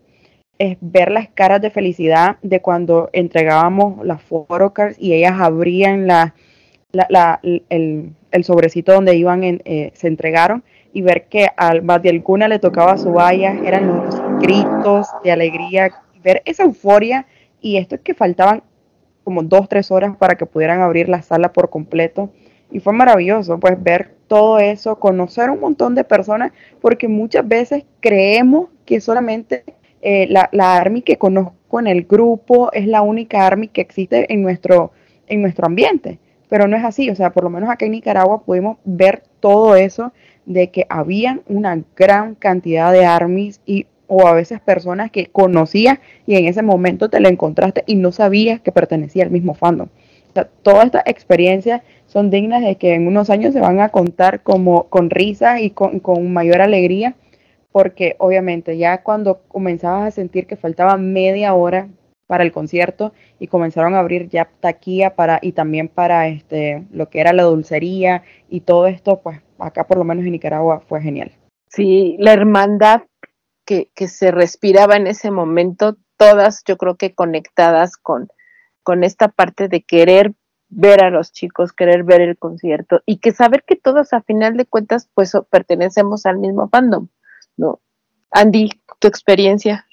es ver las caras de felicidad de cuando entregábamos las photocards y ellas abrían la, el, sobrecito donde iban, eh, se entregaron y ver que al más de alguna le tocaba su valla, eran los gritos de alegría, ver esa euforia y esto es que faltaban como dos, tres horas para que pudieran abrir la sala por completo. Y fue maravilloso, pues ver todo eso, conocer un montón de personas, porque muchas veces creemos que solamente eh, la, la ARMY que conozco en el grupo es la única ARMY que existe en nuestro, en nuestro ambiente, pero no es así, o sea, por lo menos acá en Nicaragua pudimos ver todo eso de que habían una gran cantidad de ARMYs y o a veces personas que conocías y en ese momento te la encontraste y no sabías que pertenecía al mismo fandom. O sea, todas estas experiencias son dignas de que en unos años se van a contar como con risas y con, con mayor alegría porque obviamente ya cuando comenzabas a sentir que faltaba media hora para el concierto y comenzaron a abrir ya taquilla para y también para este lo que era la dulcería y todo esto, pues acá por lo menos en Nicaragua fue genial. Sí, la hermandad que, que se respiraba en ese momento, todas yo creo que conectadas con, con esta parte de querer ver a los chicos, querer ver el concierto y que saber que todos a final de cuentas pues pertenecemos al mismo fandom. Andy, tu experiencia.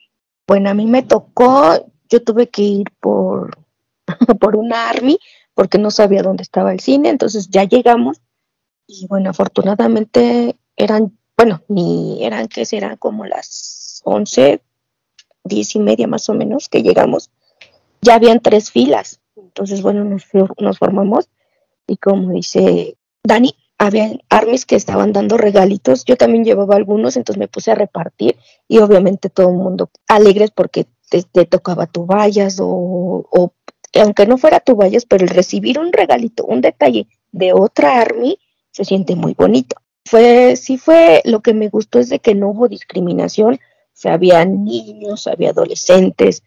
Bueno, a mí me tocó, yo tuve que ir por, [LAUGHS] por una army porque no sabía dónde estaba el cine, entonces ya llegamos y bueno, afortunadamente eran, bueno, ni eran que serán como las 11, 10 y media más o menos que llegamos, ya habían tres filas, entonces bueno, nos, nos formamos y como dice Dani, había armies que estaban dando regalitos, yo también llevaba algunos, entonces me puse a repartir y obviamente todo el mundo alegres porque te, tocaba tu vallas o, o, aunque no fuera tu vallas, pero el recibir un regalito, un detalle de otra army se siente muy bonito. Fue, sí fue, lo que me gustó es de que no hubo discriminación, o sea, había niños, había adolescentes,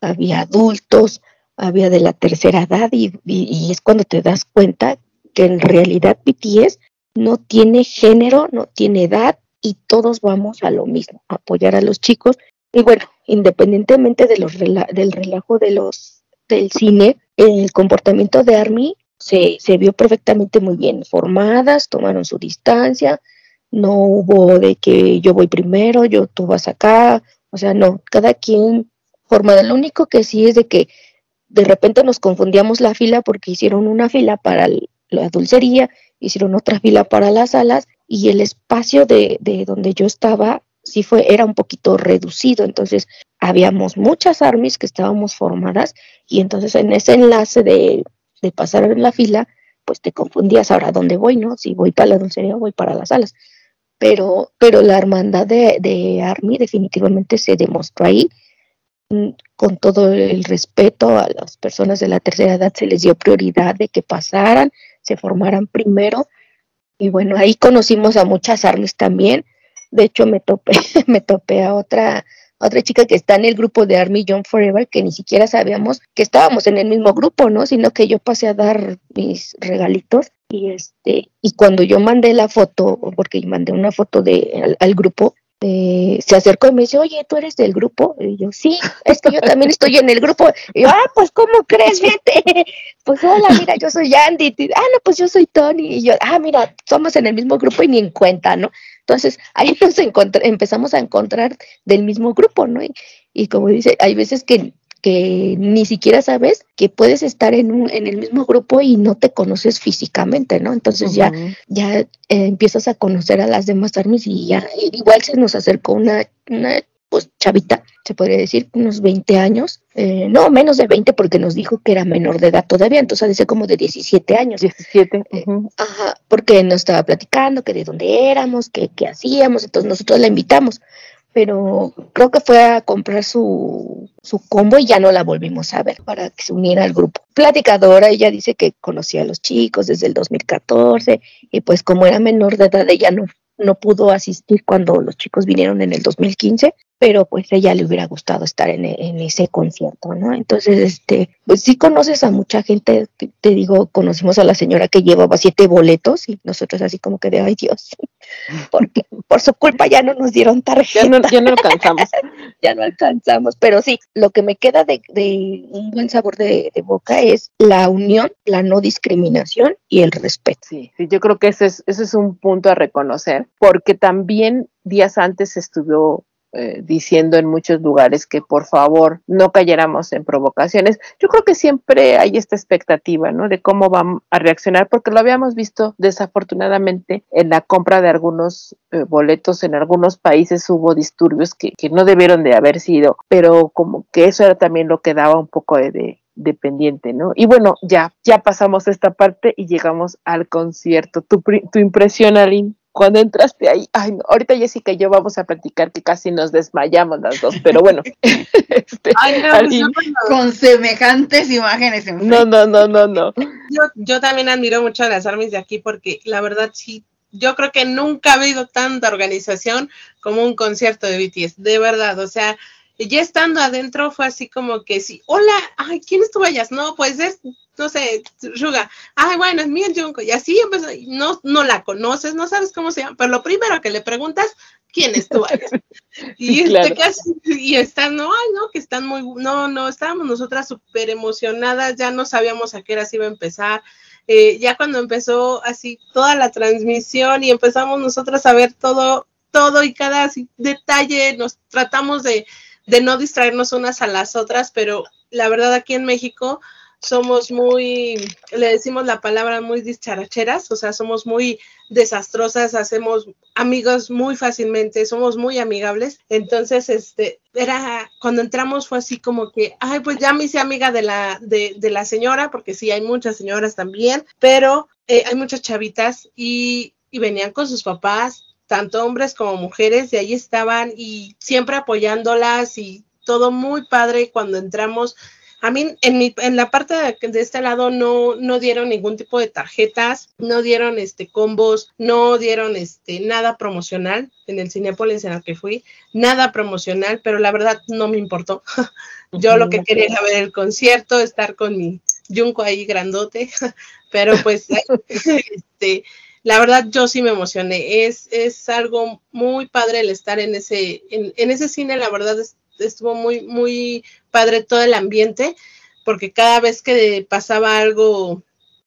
había adultos, había de la tercera edad y, y es cuando te das cuenta que en realidad BTS no tiene género, no tiene edad y todos vamos a lo mismo, apoyar a los chicos. Y bueno, independientemente de los del relajo de los del cine, el comportamiento de Army se, se vio perfectamente muy bien, formadas, tomaron su distancia, no hubo de que yo voy primero, yo tú vas acá, o sea, no, cada quien formada. Lo único que sí es de que de repente nos confundíamos la fila porque hicieron una fila para el, la dulcería, hicieron otra fila para las salas y el espacio de, de donde yo estaba sí fue, era un poquito reducido, entonces habíamos muchas armies que estábamos formadas y entonces en ese enlace de, de pasar en la fila, pues te confundías ahora dónde voy, ¿no? Si voy para la dulcería o voy para las salas. pero, pero la hermandad de, de Army definitivamente se demostró ahí mm, con todo el respeto a las personas de la tercera edad se les dio prioridad de que pasaran, se formaran primero y bueno, ahí conocimos a muchas armies también. De hecho, me topé, [LAUGHS] me topé a otra, otra chica que está en el grupo de Army John Forever, que ni siquiera sabíamos que estábamos en el mismo grupo, ¿no? Sino que yo pasé a dar mis regalitos y este, y cuando yo mandé la foto, porque mandé una foto de al grupo, eh, se acercó y me dice, oye, ¿tú eres del grupo? Y yo, sí, es que yo también [LAUGHS] estoy en el grupo. Y yo, ah, pues, ¿cómo crees, gente? [LAUGHS] Pues, hola, mira, yo soy Andy. Y, ah, no, pues yo soy Tony. Y yo, ah, mira, somos en el mismo grupo y ni en cuenta, ¿no? Entonces, ahí [LAUGHS] nos empezamos a encontrar del mismo grupo, ¿no? Y, y como dice, hay veces que que ni siquiera sabes que puedes estar en, un, en el mismo grupo y no te conoces físicamente, ¿no? Entonces ya, ya eh, empiezas a conocer a las demás armies y ya igual se nos acercó una, una pues chavita, se podría decir, unos 20 años, eh, no, menos de 20 porque nos dijo que era menor de edad todavía, entonces dice como de 17 años. 17. Eh, ajá, porque nos estaba platicando que de dónde éramos, que qué hacíamos, entonces nosotros la invitamos pero creo que fue a comprar su, su combo y ya no la volvimos a ver para que se uniera al grupo. Platicadora, ella dice que conocía a los chicos desde el 2014 y pues como era menor de edad ella no, no pudo asistir cuando los chicos vinieron en el 2015, pero pues a ella le hubiera gustado estar en, en, ese concierto, ¿no? Entonces, este, pues sí conoces a mucha gente, te, te, digo, conocimos a la señora que llevaba siete boletos y nosotros así como que de, ay Dios, [LAUGHS] porque por su culpa ya no nos dieron tarjeta. Ya no, ya no alcanzamos. [LAUGHS] ya no alcanzamos, pero sí, lo que me queda de, de un buen sabor de, de, boca es la unión, la no discriminación y el respeto. Sí, sí yo creo que ese es, ese es un punto a reconocer, porque también días antes estuvo eh, diciendo en muchos lugares que por favor no cayéramos en provocaciones. Yo creo que siempre hay esta expectativa, ¿no? De cómo van a reaccionar, porque lo habíamos visto desafortunadamente en la compra de algunos eh, boletos en algunos países hubo disturbios que, que, no debieron de haber sido, pero como que eso era también lo que daba un poco de, de dependiente, ¿no? Y bueno, ya, ya pasamos esta parte y llegamos al concierto. Tu, tu impresión, Aline cuando entraste ahí, ay, no, ahorita Jessica y yo vamos a platicar que casi nos desmayamos las dos, pero bueno. [LAUGHS] este, ay, no, alguien, pues con semejantes imágenes. En no, no, no, no, no. [LAUGHS] Yo, yo también admiro mucho a las armies de aquí porque la verdad sí, yo creo que nunca ha habido tanta organización como un concierto de BTS, de verdad, o sea, ya estando adentro fue así como que sí, hola, ay, ¿quién estuvo allá? No, pues es no sé, Suga, ay, bueno, es mi Junko, y así empezó, no, no la conoces, no sabes cómo se llama, pero lo primero que le preguntas, ¿quién es tú? [LAUGHS] y, sí, claro. y están, no, ay, no, que están muy, no, no, estábamos nosotras súper emocionadas, ya no sabíamos a qué hora se iba a empezar, eh, ya cuando empezó así toda la transmisión y empezamos nosotras a ver todo, todo y cada así, detalle, nos tratamos de, de no distraernos unas a las otras, pero la verdad aquí en México, somos muy, le decimos la palabra muy discharacheras, o sea, somos muy desastrosas, hacemos amigos muy fácilmente, somos muy amigables. Entonces, este, era, cuando entramos fue así como que, ay, pues ya me hice amiga de la, de, de la señora, porque sí, hay muchas señoras también, pero eh, hay muchas chavitas y, y venían con sus papás, tanto hombres como mujeres, y ahí estaban y siempre apoyándolas y todo muy padre cuando entramos a mí, en, mi, en la parte de, de, este lado no, no dieron ningún tipo de tarjetas, no dieron este combos, no dieron este nada promocional en el Cinepolis en el que fui, nada promocional, pero la verdad no me importó. [LAUGHS] Yo lo que quería era ver el concierto, estar con mi yunco ahí grandote, [LAUGHS] pero pues [LAUGHS] este, la verdad yo sí me emocioné. Es, es algo muy padre el estar en ese, en, en ese cine, la verdad es, estuvo muy, muy padre todo el ambiente, porque cada vez que pasaba algo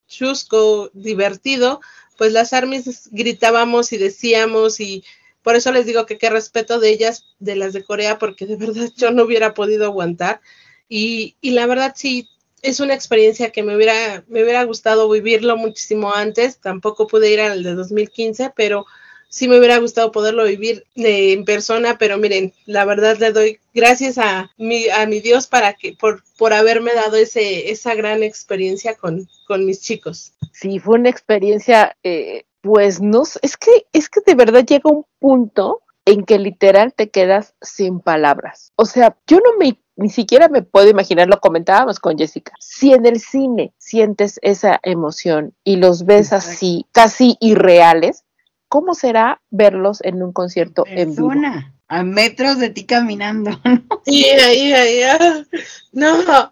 chusco, divertido, pues las armies gritábamos y decíamos y por eso les digo que qué respeto de ellas, de las de Corea, porque de [LAUGHS] verdad yo no hubiera podido aguantar. Y, y la verdad sí, es una experiencia que me hubiera, me hubiera gustado vivirlo muchísimo antes. Tampoco pude ir al de 2015, pero sí me hubiera gustado poderlo vivir en persona, pero miren, la verdad le doy gracias a mi, a mi Dios para que, por, por haberme dado ese, esa gran experiencia con, con mis chicos. Sí, fue una experiencia eh, pues no, es que, es que de verdad llega un punto en que literal te quedas sin palabras. O sea, yo no me ni siquiera me puedo imaginar, lo comentábamos con Jessica, si en el cine sientes esa emoción y los ves así, casi irreales, ¿cómo será verlos en un concierto en vivo? A metros de ti caminando. Sí, ahí, ahí, ah, no.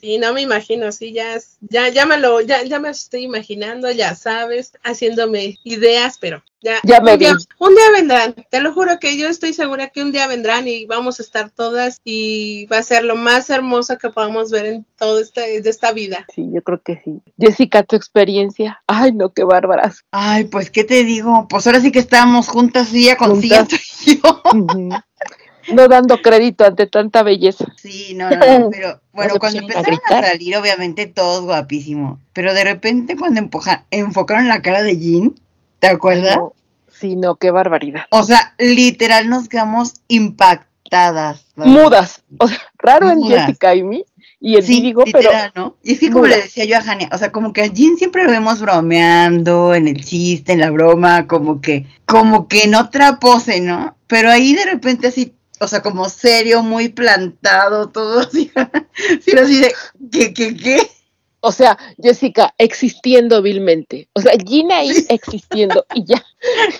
Sí, no me imagino, sí, ya, es- ya, ya me lo, ya, ya me estoy imaginando, ya sabes, haciéndome ideas, pero ya, Ya me un, día, un día vendrán, te lo juro que yo estoy segura que un día vendrán y vamos a estar todas y va a ser lo más hermoso que podamos ver en todo este, de esta vida. Sí, yo creo que sí. Jessica, tu experiencia. Ay, no, qué bárbaras. Ay, pues, ¿qué te digo? Pues ahora sí que estábamos juntas silla con Juntas. silla. Ujú. No dando crédito ante tanta belleza. Sí, no, no, no, pero [LAUGHS] bueno, se cuando a empezaron a, salir, obviamente todos guapísimos, pero de repente cuando empuja- enfocaron la cara de Jean, ¿te acuerdas? No, sí, no, qué barbaridad. O sea, literal nos quedamos impactadas. ¿verdad? Mudas. O sea, raro en. Jessica y mí. Y en Sí, digo, pero literal, ¿no? Y es que como le decía yo a Jania, o sea, como que a Jean siempre lo vemos bromeando, en el chiste, en la broma, como que, como que en otra pose, ¿no? Pero ahí de repente así, o sea, como serio, muy plantado, todo [LAUGHS] así, así de, ¿qué, qué, qué? O sea, Jessica existiendo vilmente. O sea, Gina ahí existiendo y ya.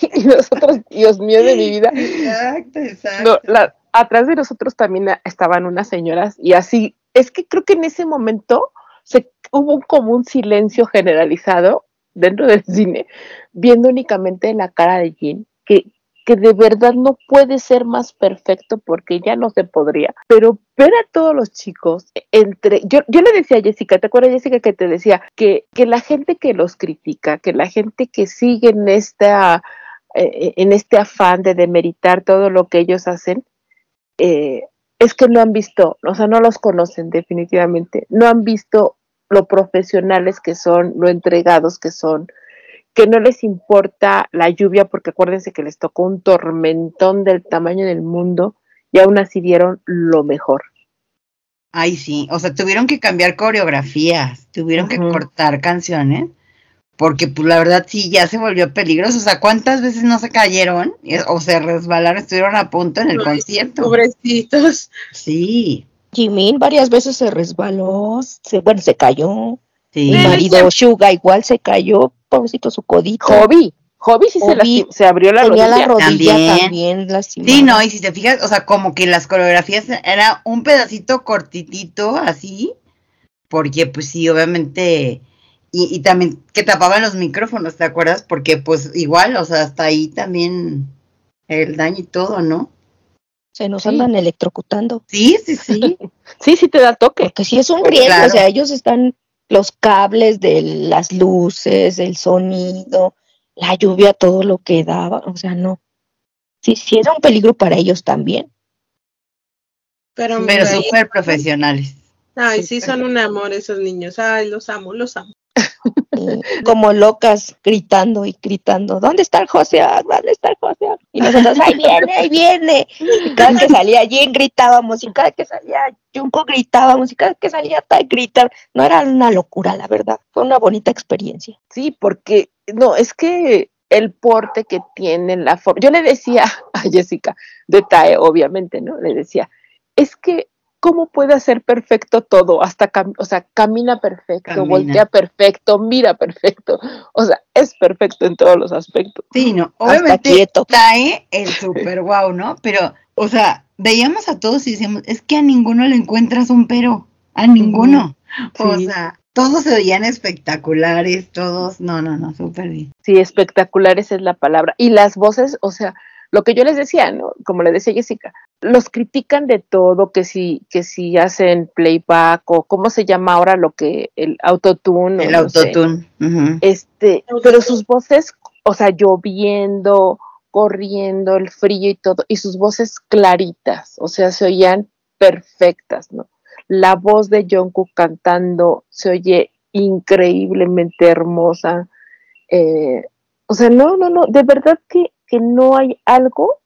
[LAUGHS] Y nosotros, Dios mío de mi vida. Exacto, exacto. No, la- atrás de nosotros también estaban unas señoras y así. Es que creo que en ese momento se, hubo como un silencio generalizado dentro del cine, viendo únicamente la cara de Jean, que, que de verdad no puede ser más perfecto porque ya no se podría. Pero ver a todos los chicos entre. Yo, yo le decía a Jessica, ¿te acuerdas, Jessica, que te decía que, que la gente que los critica, que la gente que sigue en esta. eh, en este afán de demeritar todo lo que ellos hacen, eh, es que no han visto, o sea, no los conocen definitivamente, no han visto lo profesionales que son, lo entregados que son, que no les importa la lluvia, porque acuérdense que les tocó un tormentón del tamaño del mundo y aún así dieron lo mejor. Ay, sí, o sea, tuvieron que cambiar coreografías, tuvieron que cortar canciones, porque pues la verdad sí, ya se volvió peligroso. O sea, ¿cuántas veces no se cayeron o se resbalaron, estuvieron a punto en el Ay, concierto? Pobrecitos. Sí, Jimin varias veces se resbaló, se, bueno, se cayó. sí. Mi marido Suga igual se cayó, pobrecito su codito. Hobby, Hobby sí se, Hobby se abrió la Tenía la rodilla. rodilla También. también, lastimada. Sí, no, y si te fijas, o sea, como que las coreografías era un pedacito cortitito así, porque pues sí, obviamente, y, y también que tapaban los micrófonos, ¿te acuerdas? Porque pues igual, o sea, hasta ahí también el daño y todo, ¿no? Se nos Sí. andan electrocutando. Sí, sí, sí. [LAUGHS] Sí, sí te da toque. Porque sí es un riesgo, Claro. o sea, ellos están los cables de las luces, el sonido, la lluvia, todo lo que daba, o sea, no. Sí, sí era un peligro para ellos también. Pero, Pero súper profesionales. ay, sí son un amor esos niños. Ay, los amo, los amo. Y [LAUGHS] [LAUGHS] como locas gritando y gritando, ¿dónde está el José? ¿Dónde está el José? Y nosotros, ahí viene, ahí viene. Y cada vez que salía Jen gritábamos, y cada que salía Junko gritábamos, y cada vez que salía Tai gritar. No era una locura, la verdad. Fue una bonita experiencia. Sí, porque no, es que el porte que tienen, la forma. Yo le decía [LAUGHS] a Jessica, de TAE, obviamente, ¿no? Le decía, es que, ¿cómo puede hacer perfecto todo? Hasta, cam- o sea, camina perfecto, Camina. voltea perfecto, mira perfecto. O sea, es perfecto en todos los aspectos. Sí, no, obviamente trae el [LAUGHS] super guau, ¿no? Pero, o sea, veíamos a todos y decíamos, es que a ninguno le encuentras un pero, a ninguno. O sea, todos se veían espectaculares, todos, no, no, no, súper bien. Sí, espectaculares es la palabra. Y las voces, o sea, lo que yo les decía, ¿no? Como le decía Jessica, los critican de todo, que si, que si hacen playback o cómo se llama ahora lo que, el autotune. El no autotune. Este, pero sus voces, o sea, lloviendo, corriendo, el frío y todo, y sus voces claritas, o sea, se oían perfectas, ¿no? La voz de Jungkook cantando se oye increíblemente hermosa. eh, o sea, no, no, no, de verdad que, que no hay algo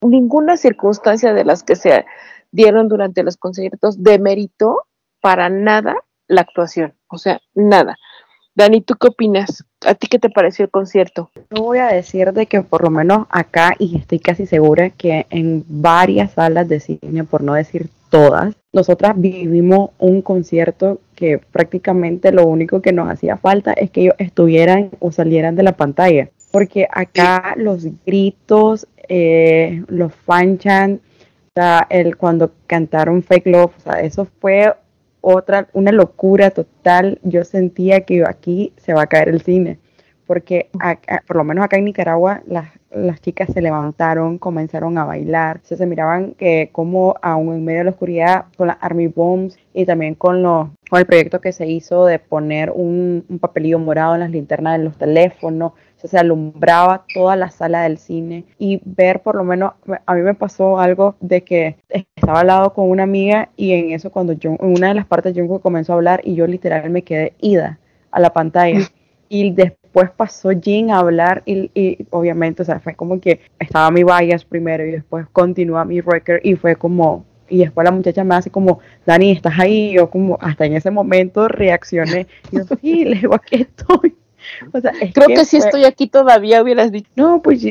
ninguna circunstancia de las que se dieron durante los conciertos demeritó para nada la actuación, o sea, nada. Dani, ¿tú qué opinas? ¿A ti qué te pareció el concierto? No voy a decir de que por lo menos acá, y estoy casi segura que en varias salas de cine, por no decir todas, nosotras vivimos un concierto que prácticamente lo único que nos hacía falta es que ellos estuvieran o salieran de la pantalla. Porque acá los gritos, eh, los fanchan, o sea, el, cuando cantaron Fake Love, o sea, eso fue otra, una locura total. Yo sentía que aquí se va a caer el cine, porque acá- por lo menos acá en Nicaragua las, las chicas se levantaron, comenzaron a bailar, se, se miraban que como aún en medio de la oscuridad con las Army Bombs y también con, los, con el proyecto que se hizo de poner un, un papelillo morado en las linternas de los teléfonos, o sea, se alumbraba toda la sala del cine y ver por lo menos, a mí me pasó algo de que estaba al lado con una amiga y en eso cuando yo, en una de las partes Jungkook comenzó a hablar y yo literal me quedé ida a la pantalla [LAUGHS] y después pasó Jin a hablar y, y obviamente, o sea, fue como que estaba mi bias primero y después continúa mi record y fue como, y después la muchacha me hace como, Dani, ¿estás ahí? Y yo como, hasta en ese momento reaccioné. Y yo, sí, le digo, aquí estoy. O sea, es Creo que si fue- estoy aquí todavía hubieras dicho. no, pues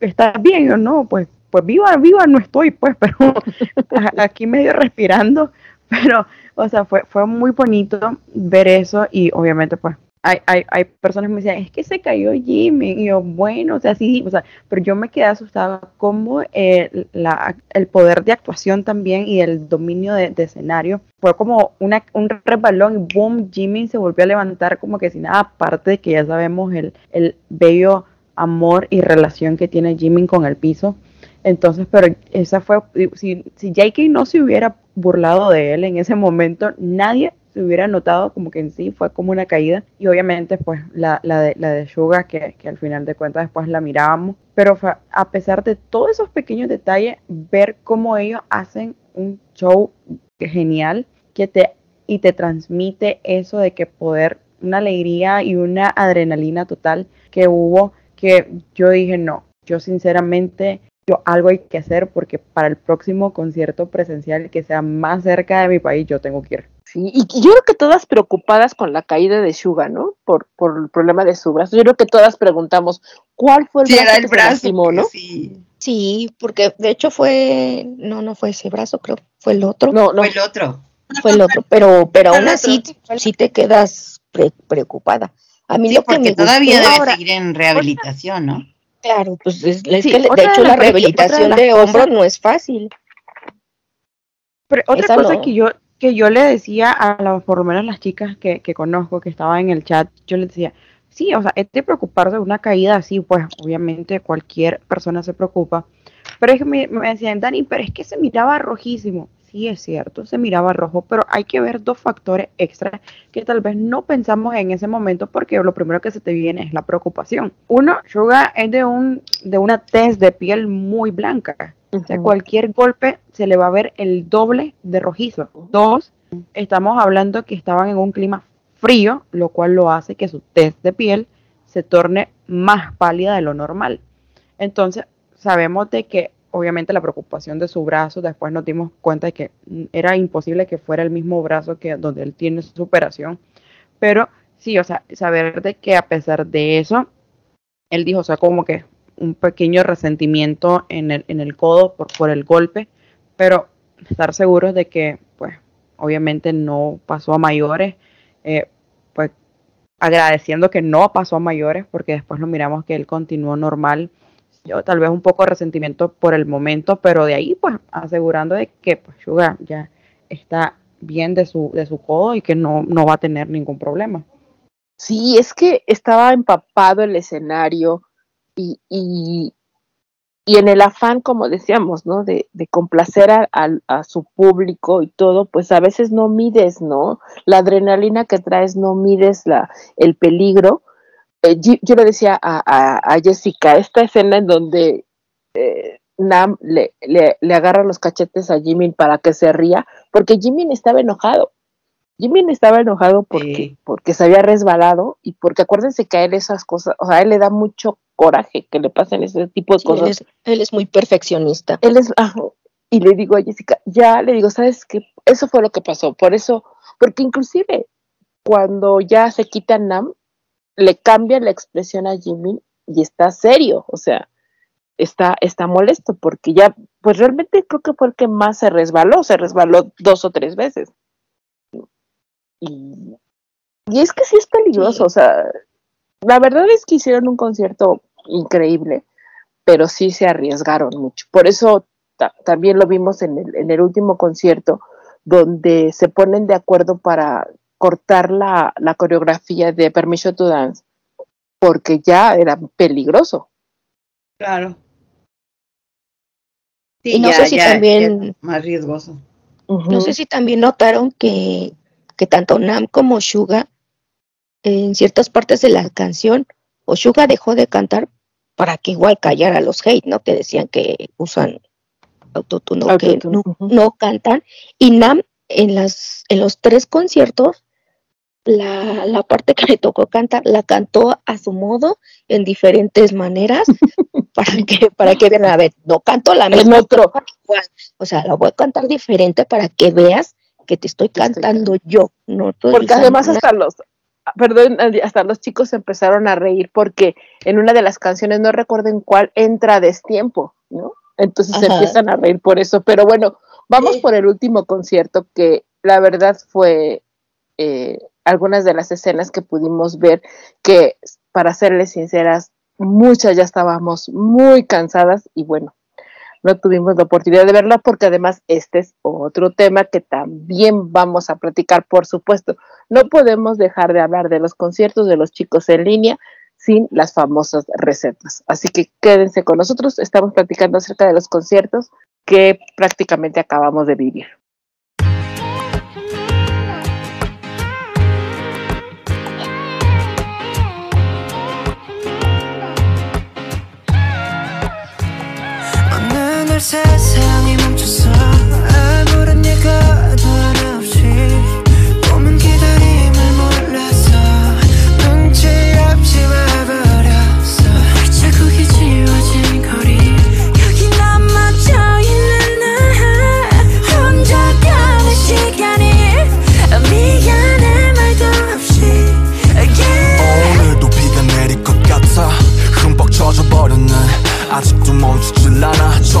estás bien, yo no, pues, pues viva, viva no estoy, pues, pero [LAUGHS] aquí medio respirando, [LAUGHS] pero, o sea, fue, fue muy bonito ver eso y obviamente, pues, hay, hay, hay personas que me decían, es que se cayó Jimmy, y yo, bueno, o sea, sí, o sea, pero yo me quedé asustada como eh, la, el poder de actuación también y el dominio de, de escenario fue como una, un resbalón y boom, Jimmy se volvió a levantar como que sin nada, aparte de que ya sabemos el, el bello amor y relación que tiene Jimmy con el piso. Entonces, pero esa fue, si, si JK no se hubiera burlado de él en ese momento, nadie se hubiera notado como que en sí fue como una caída. Y obviamente, pues la, la de, la de Suga, que, que al final de cuentas después la mirábamos. Pero a pesar de todos esos pequeños detalles, ver cómo ellos hacen un show genial que te y te transmite eso de que poder, una alegría y una adrenalina total que hubo, que yo dije, no, yo sinceramente, yo algo hay que hacer porque para el próximo concierto presencial que sea más cerca de mi país, yo tengo que ir. Sí, y yo creo que todas preocupadas con la caída de Suga, ¿no? Por, por el problema de su brazo. Yo creo que todas preguntamos, ¿cuál fue el Sí, brazo era que el se brazo, lastimó, no? Sí, Sí, porque de hecho fue, no, no fue ese brazo, creo, fue el otro. No, no. fue el otro. Fue el otro, pero, pero aún así, sí te quedas pre- preocupada. A mí Sí, lo que porque me todavía debe ahora, seguir en rehabilitación, ¿no? claro, pues es, es Sí, que, de hecho la rehabilitación de hombro no es fácil. Pero otra Esa cosa no. que yo que yo le decía a las, por lo menos las chicas que, que conozco que estaban en el chat, yo les decía, sí, o sea, es de preocuparse de una caída así, pues obviamente cualquier persona se preocupa, pero es que me decían, Dani, pero es que se miraba rojísimo. Sí, es cierto, se miraba rojo, pero hay que ver dos factores extra que tal vez no pensamos en ese momento porque lo primero que se te viene es la preocupación. Uno, Suga es de, un, de una tez de piel muy blanca. O sea, cualquier golpe se le va a ver el doble de rojizo. Dos, estamos hablando que estaban en un clima frío, lo cual lo hace que su tez de piel se torne más pálida de lo normal. Entonces, sabemos de que obviamente la preocupación de su brazo, después nos dimos cuenta de que mm, era imposible que fuera el mismo brazo que donde él tiene su operación. Pero sí, o sea, saber de que a pesar de eso, él dijo, o sea, como que un pequeño resentimiento en el, en el codo por, por el golpe, pero estar seguros de que, pues, obviamente no pasó a mayores, eh, pues, agradeciendo que no pasó a mayores, porque después lo miramos que él continuó normal, yo tal vez un poco de resentimiento por el momento, pero de ahí, pues, asegurando de que, pues, ya está bien de su, de su codo y que no, no va a tener ningún problema. Sí, es que estaba empapado el escenario y, y, y en el afán, como decíamos, ¿no? De, de complacer a, a- a su público y todo, pues a veces no mides, ¿no? La adrenalina que traes no mides la, el peligro. Eh, yo, le decía a, a- a Jessica, esta escena en donde eh, Nam le, le, le agarra los cachetes a Jimin para que se ría, porque Jimin estaba enojado. Jimin estaba enojado porque, Sí. porque se había resbalado y porque acuérdense que a él esas cosas, o sea, a él le da mucho coraje que le pasen ese tipo de él, cosas. es, él es muy perfeccionista. Él es, ajá, y le digo a Jessica, ya le digo, ¿sabes qué? Eso fue lo que pasó, por eso, porque inclusive cuando ya se quita Nam, le cambia la expresión a Jimin y está serio, o sea, está, está molesto porque ya, pues realmente creo que fue el que más se resbaló, se resbaló dos o tres veces. Y, y es que sí es peligroso, o sea, la verdad es que hicieron un concierto increíble, pero sí se arriesgaron mucho. Por eso ta- también lo vimos en el, en el último concierto, donde se ponen de acuerdo para cortar la, la coreografía de Permission to Dance, porque ya era peligroso. Claro. Y no sé si también- ya más riesgoso. No sé si también notaron que, que tanto Nam como Suga, en ciertas partes de la canción, o Suga dejó de cantar para que igual callara a los hate, ¿no? Que decían que usan autotune, o que no, no cantan. Y Nam, en, las, en los tres conciertos, la, la parte que le tocó cantar, la cantó a su modo, en diferentes maneras, [LAUGHS] para que, para que vean, a ver, no canto la misma otro. igual, o sea, la voy a cantar diferente para que veas que te estoy cantando yo, no Porque además hasta los, perdón, hasta los chicos se empezaron a reír porque en una de las canciones, no recuerdo en cuál, entra destiempo, ¿no? Entonces se Ajá. empiezan a reír por eso. Pero bueno, vamos por el último concierto que la verdad fue eh, algunas de las escenas que pudimos ver que, para serles sinceras, muchas ya estábamos muy cansadas y bueno, no tuvimos la oportunidad de verla porque además este es otro tema que también vamos a platicar, por supuesto. No podemos dejar de hablar de los conciertos de los chicos en línea sin las famosas recetas. Así que quédense con nosotros, estamos platicando acerca de los conciertos que prácticamente acabamos de vivir. 세상이 멈췄어. 아무런 예고도 하나 없이 꿈은 기다림을 몰라서 눈치 없이 와버렸어. 자국이 지워진 거리. 여기 남아져 있는 나 혼자 가는 시간이 미안해 말도 없이. Yeah. 오늘도 비가 내릴 것 같아. 흠뻑 젖어버렸네. 아직도 멈추질 않아. 저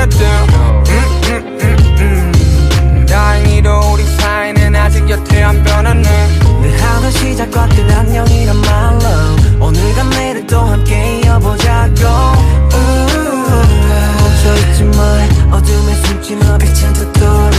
변했대 음, 음, 음, 음. 다행히도 우리 사이는 아직 여태 안 변했네. 내 하루 시작과 끝 안녕이란 말로 오늘과 내일 또 함께 이어보자고. 멈춰있지 마 어둠에 숨지 마 빛은 더 떠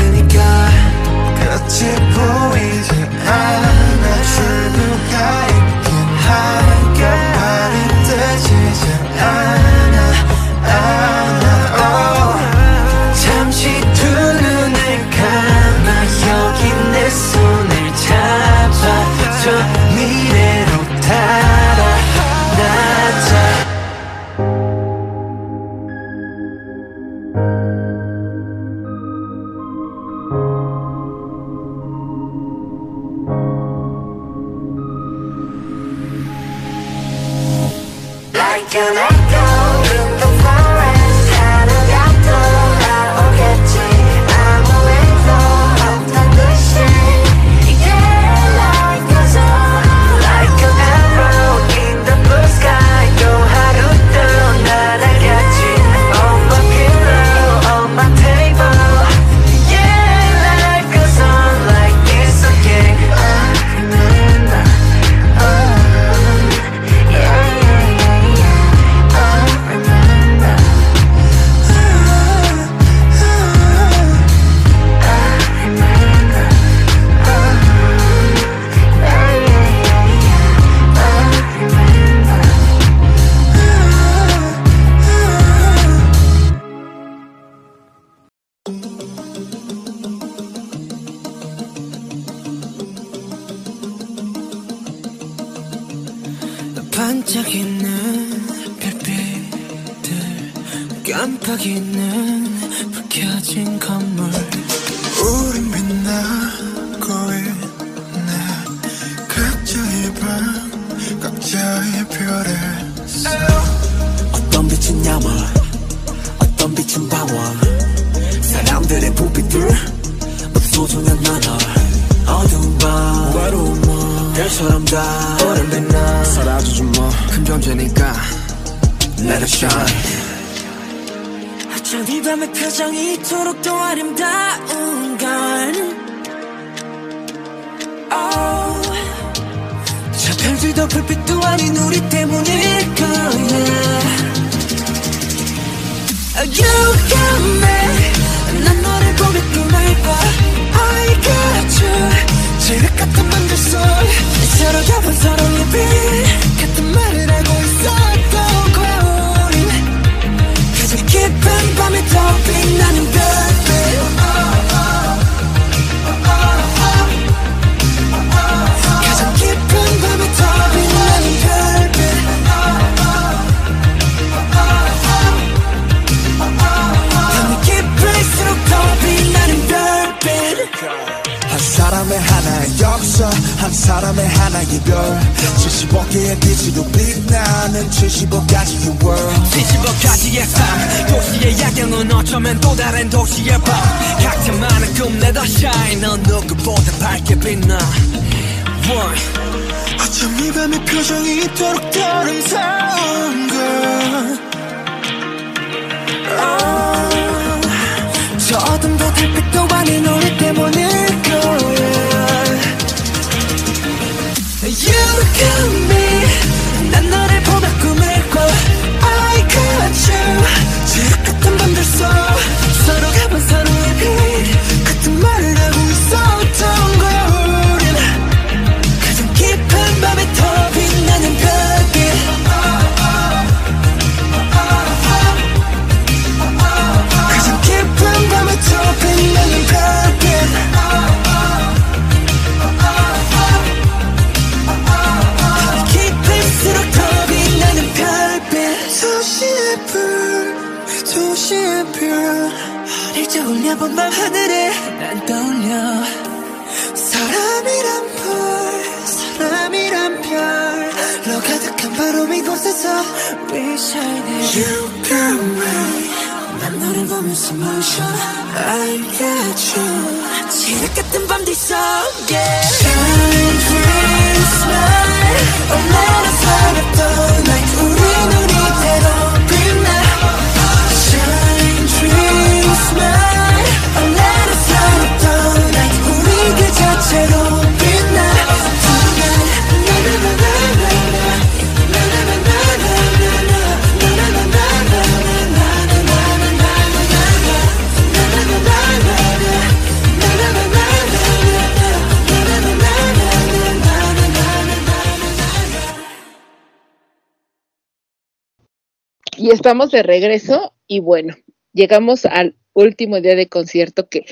estamos de regreso y bueno, llegamos al último día de concierto que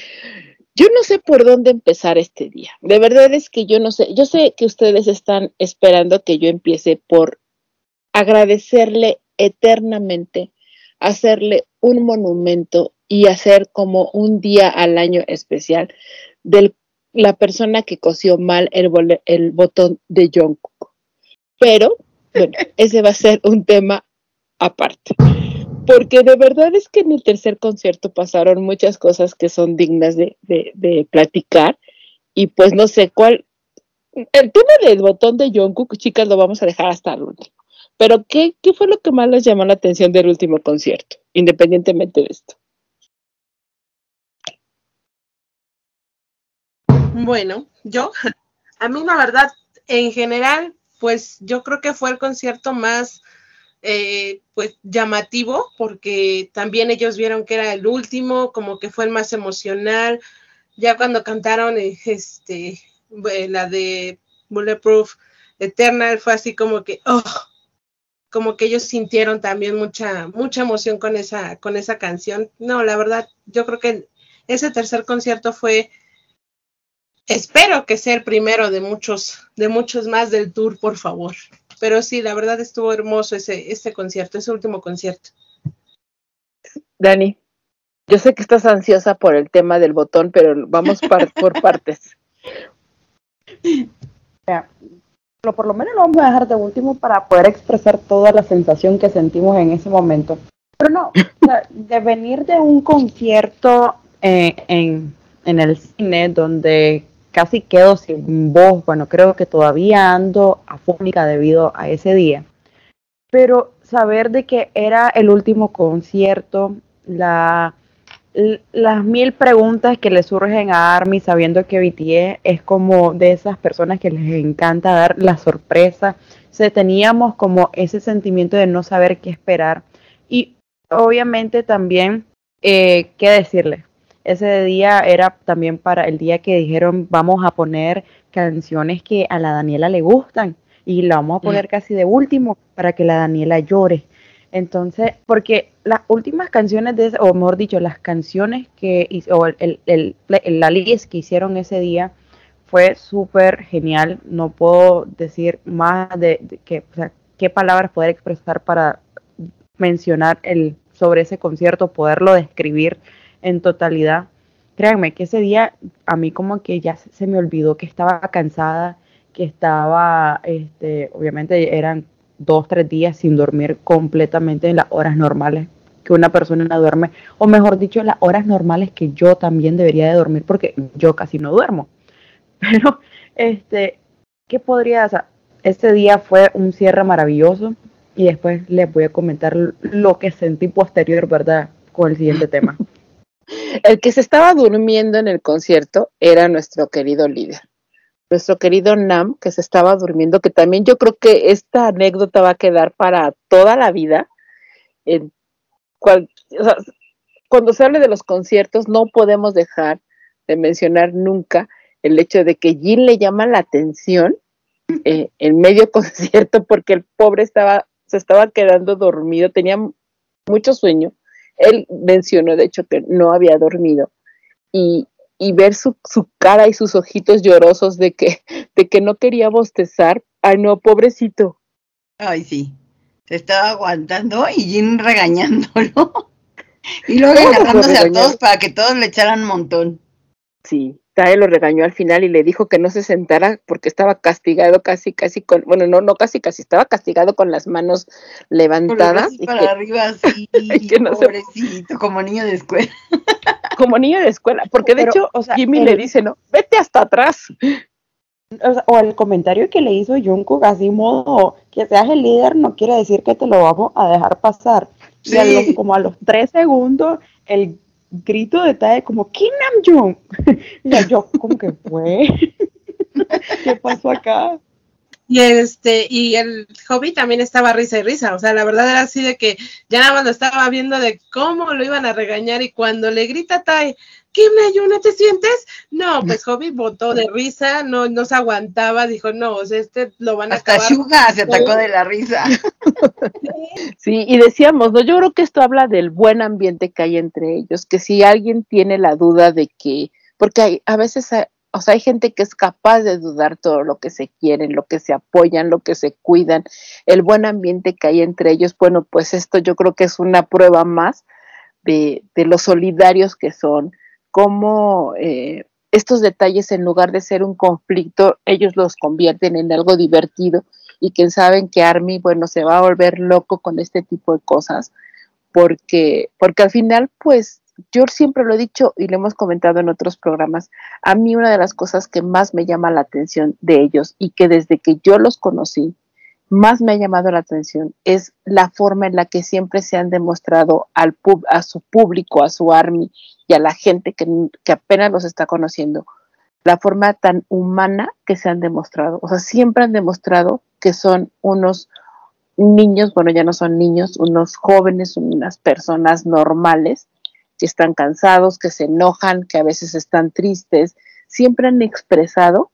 yo no sé por dónde empezar este día. De verdad es que yo no sé. Yo sé que ustedes están esperando que yo empiece por agradecerle eternamente, hacerle un monumento y hacer como un día al año especial de la persona que cosió mal el, el botón de Jungkook. Pero bueno, ese va a ser un tema aparte. Porque de verdad es que en el tercer concierto pasaron muchas cosas que son dignas de, de, platicar. Y pues no sé cuál. El tema del botón de Jungkook, chicas, lo vamos a dejar hasta el último. Pero, ¿qué, qué fue lo que más les llamó la atención del último concierto, independientemente de esto? Bueno, yo, a mí la verdad, en general, pues yo creo que fue el concierto más eh, pues llamativo porque también ellos vieron que era el último, como que fue el más emocional. Ya cuando cantaron eh, este, eh, la de Bulletproof Eternal fue así como que, oh, como que ellos sintieron también mucha, mucha emoción con esa, con esa canción. No, la verdad, yo creo que ese tercer concierto fue, espero que sea el primero de muchos, de muchos más del tour, por favor pero sí, la verdad estuvo hermoso ese, ese concierto, ese último concierto. Dani, yo sé que estás ansiosa por el tema del botón, pero vamos par- [LAUGHS] por partes. sea, lo, por lo menos lo vamos a dejar de último para poder expresar toda la sensación que sentimos en ese momento. Pero no, o sea, de venir de un concierto eh, en, en el cine donde casi quedo sin voz, bueno, creo que todavía ando afónica debido a ese día, pero saber de que era el último concierto, la, las mil preguntas que le surgen a Army sabiendo que BTS es como de esas personas que les encanta dar la sorpresa. O teníamos como ese sentimiento de no saber qué esperar. Y obviamente también, eh, ¿qué decirle? Ese día era también para el día que dijeron vamos a poner canciones que a la Daniela le gustan y la vamos a poner casi de último para que la Daniela llore. Entonces, porque las últimas canciones de, ese- o mejor dicho, las canciones que, o el, el, la list que hicieron ese día fue súper genial. No puedo decir más de, de que, o sea, qué palabras poder expresar para mencionar el, sobre ese concierto, poderlo describir en totalidad. Créanme que ese día a mí como que ya se me olvidó que estaba cansada, que estaba, este, obviamente eran dos, tres días sin dormir completamente en las horas normales que una persona duerme, o mejor dicho, las horas normales que yo también debería de dormir, porque yo casi no duermo. [LAUGHS] Pero, este, ¿qué podría hacer? Ese día fue un cierre maravilloso y después les voy a comentar lo que sentí posterior, ¿verdad? Con el siguiente tema. [LAUGHS] El que se estaba durmiendo en el concierto era nuestro querido líder, nuestro querido Nam, que se estaba durmiendo, que también yo creo que esta anécdota va a quedar para toda la vida. Cuando se hable de los conciertos, no podemos dejar de mencionar nunca el hecho de que Jin le llama la atención eh, en medio [LAUGHS] concierto porque el pobre estaba, se estaba quedando dormido, tenía mucho sueño. Él mencionó, de hecho, que no había dormido. Y, y ver su, su cara y sus ojitos llorosos de que, [LAUGHS] de que no quería bostezar. Ay, no, pobrecito. Ay, sí. Se estaba aguantando y Jin regañándolo. [LAUGHS] Y luego ¿Cómo lo agarrándose a todos para que todos le echaran un montón. Sí, Lo regañó al final y le dijo que no se sentara porque estaba castigado casi, casi con, bueno, no, no casi, casi, estaba castigado con las manos los levantadas. y para que- arriba [LAUGHS] así, no se- pobrecito, como niño de escuela. [LAUGHS] como niño de escuela, porque de Pero, hecho o sea, Jimmy el- le dice, no, vete hasta atrás. O, sea, o el comentario que le hizo Jungkook así modo que seas el líder no quiere decir que te lo vamos a dejar pasar. Y a Sí. lo- como a los tres segundos el grito de Tae como Kim Nam Jung. y [LAUGHS] yo como que fue. [LAUGHS] ¿Qué pasó acá? Y este, y el hobby también estaba risa y risa, o sea, la verdad era así de que ya nada más lo estaba viendo de cómo lo iban a regañar y cuando le grita Tai, ¿qué me ayuna te sientes? No, pues hobby botó de risa, no, no se aguantaba, dijo, no, o sea, este lo van a Hasta acabar. Se atacó de la risa. [LAUGHS] Sí, y decíamos, ¿no? Yo creo que esto habla del buen ambiente que hay entre ellos, que si alguien tiene la duda de que, porque hay, a veces, hay- o sea, hay gente que es capaz de dudar todo lo que se quieren, lo que se apoyan, lo que se cuidan, el buen ambiente que hay entre ellos, bueno, pues esto yo creo que es una prueba más de, de los solidarios que son, cómo eh, estos detalles en lugar de ser un conflicto, ellos los convierten en algo divertido y que saben que Army, bueno, se va a volver loco con este tipo de cosas, porque, porque al final, pues, yo siempre lo he dicho y lo hemos comentado en otros programas, a mí una de las cosas que más me llama la atención de ellos y que desde que yo los conocí, más me ha llamado la atención es la forma en la que siempre se han demostrado al pub, a su público, a su army y a la gente que, que apenas los está conociendo, la forma tan humana que se han demostrado. O sea, siempre han demostrado que son unos niños, bueno, ya no son niños, unos jóvenes, unas personas normales que están cansados, que se enojan, que a veces están tristes. Siempre han expresado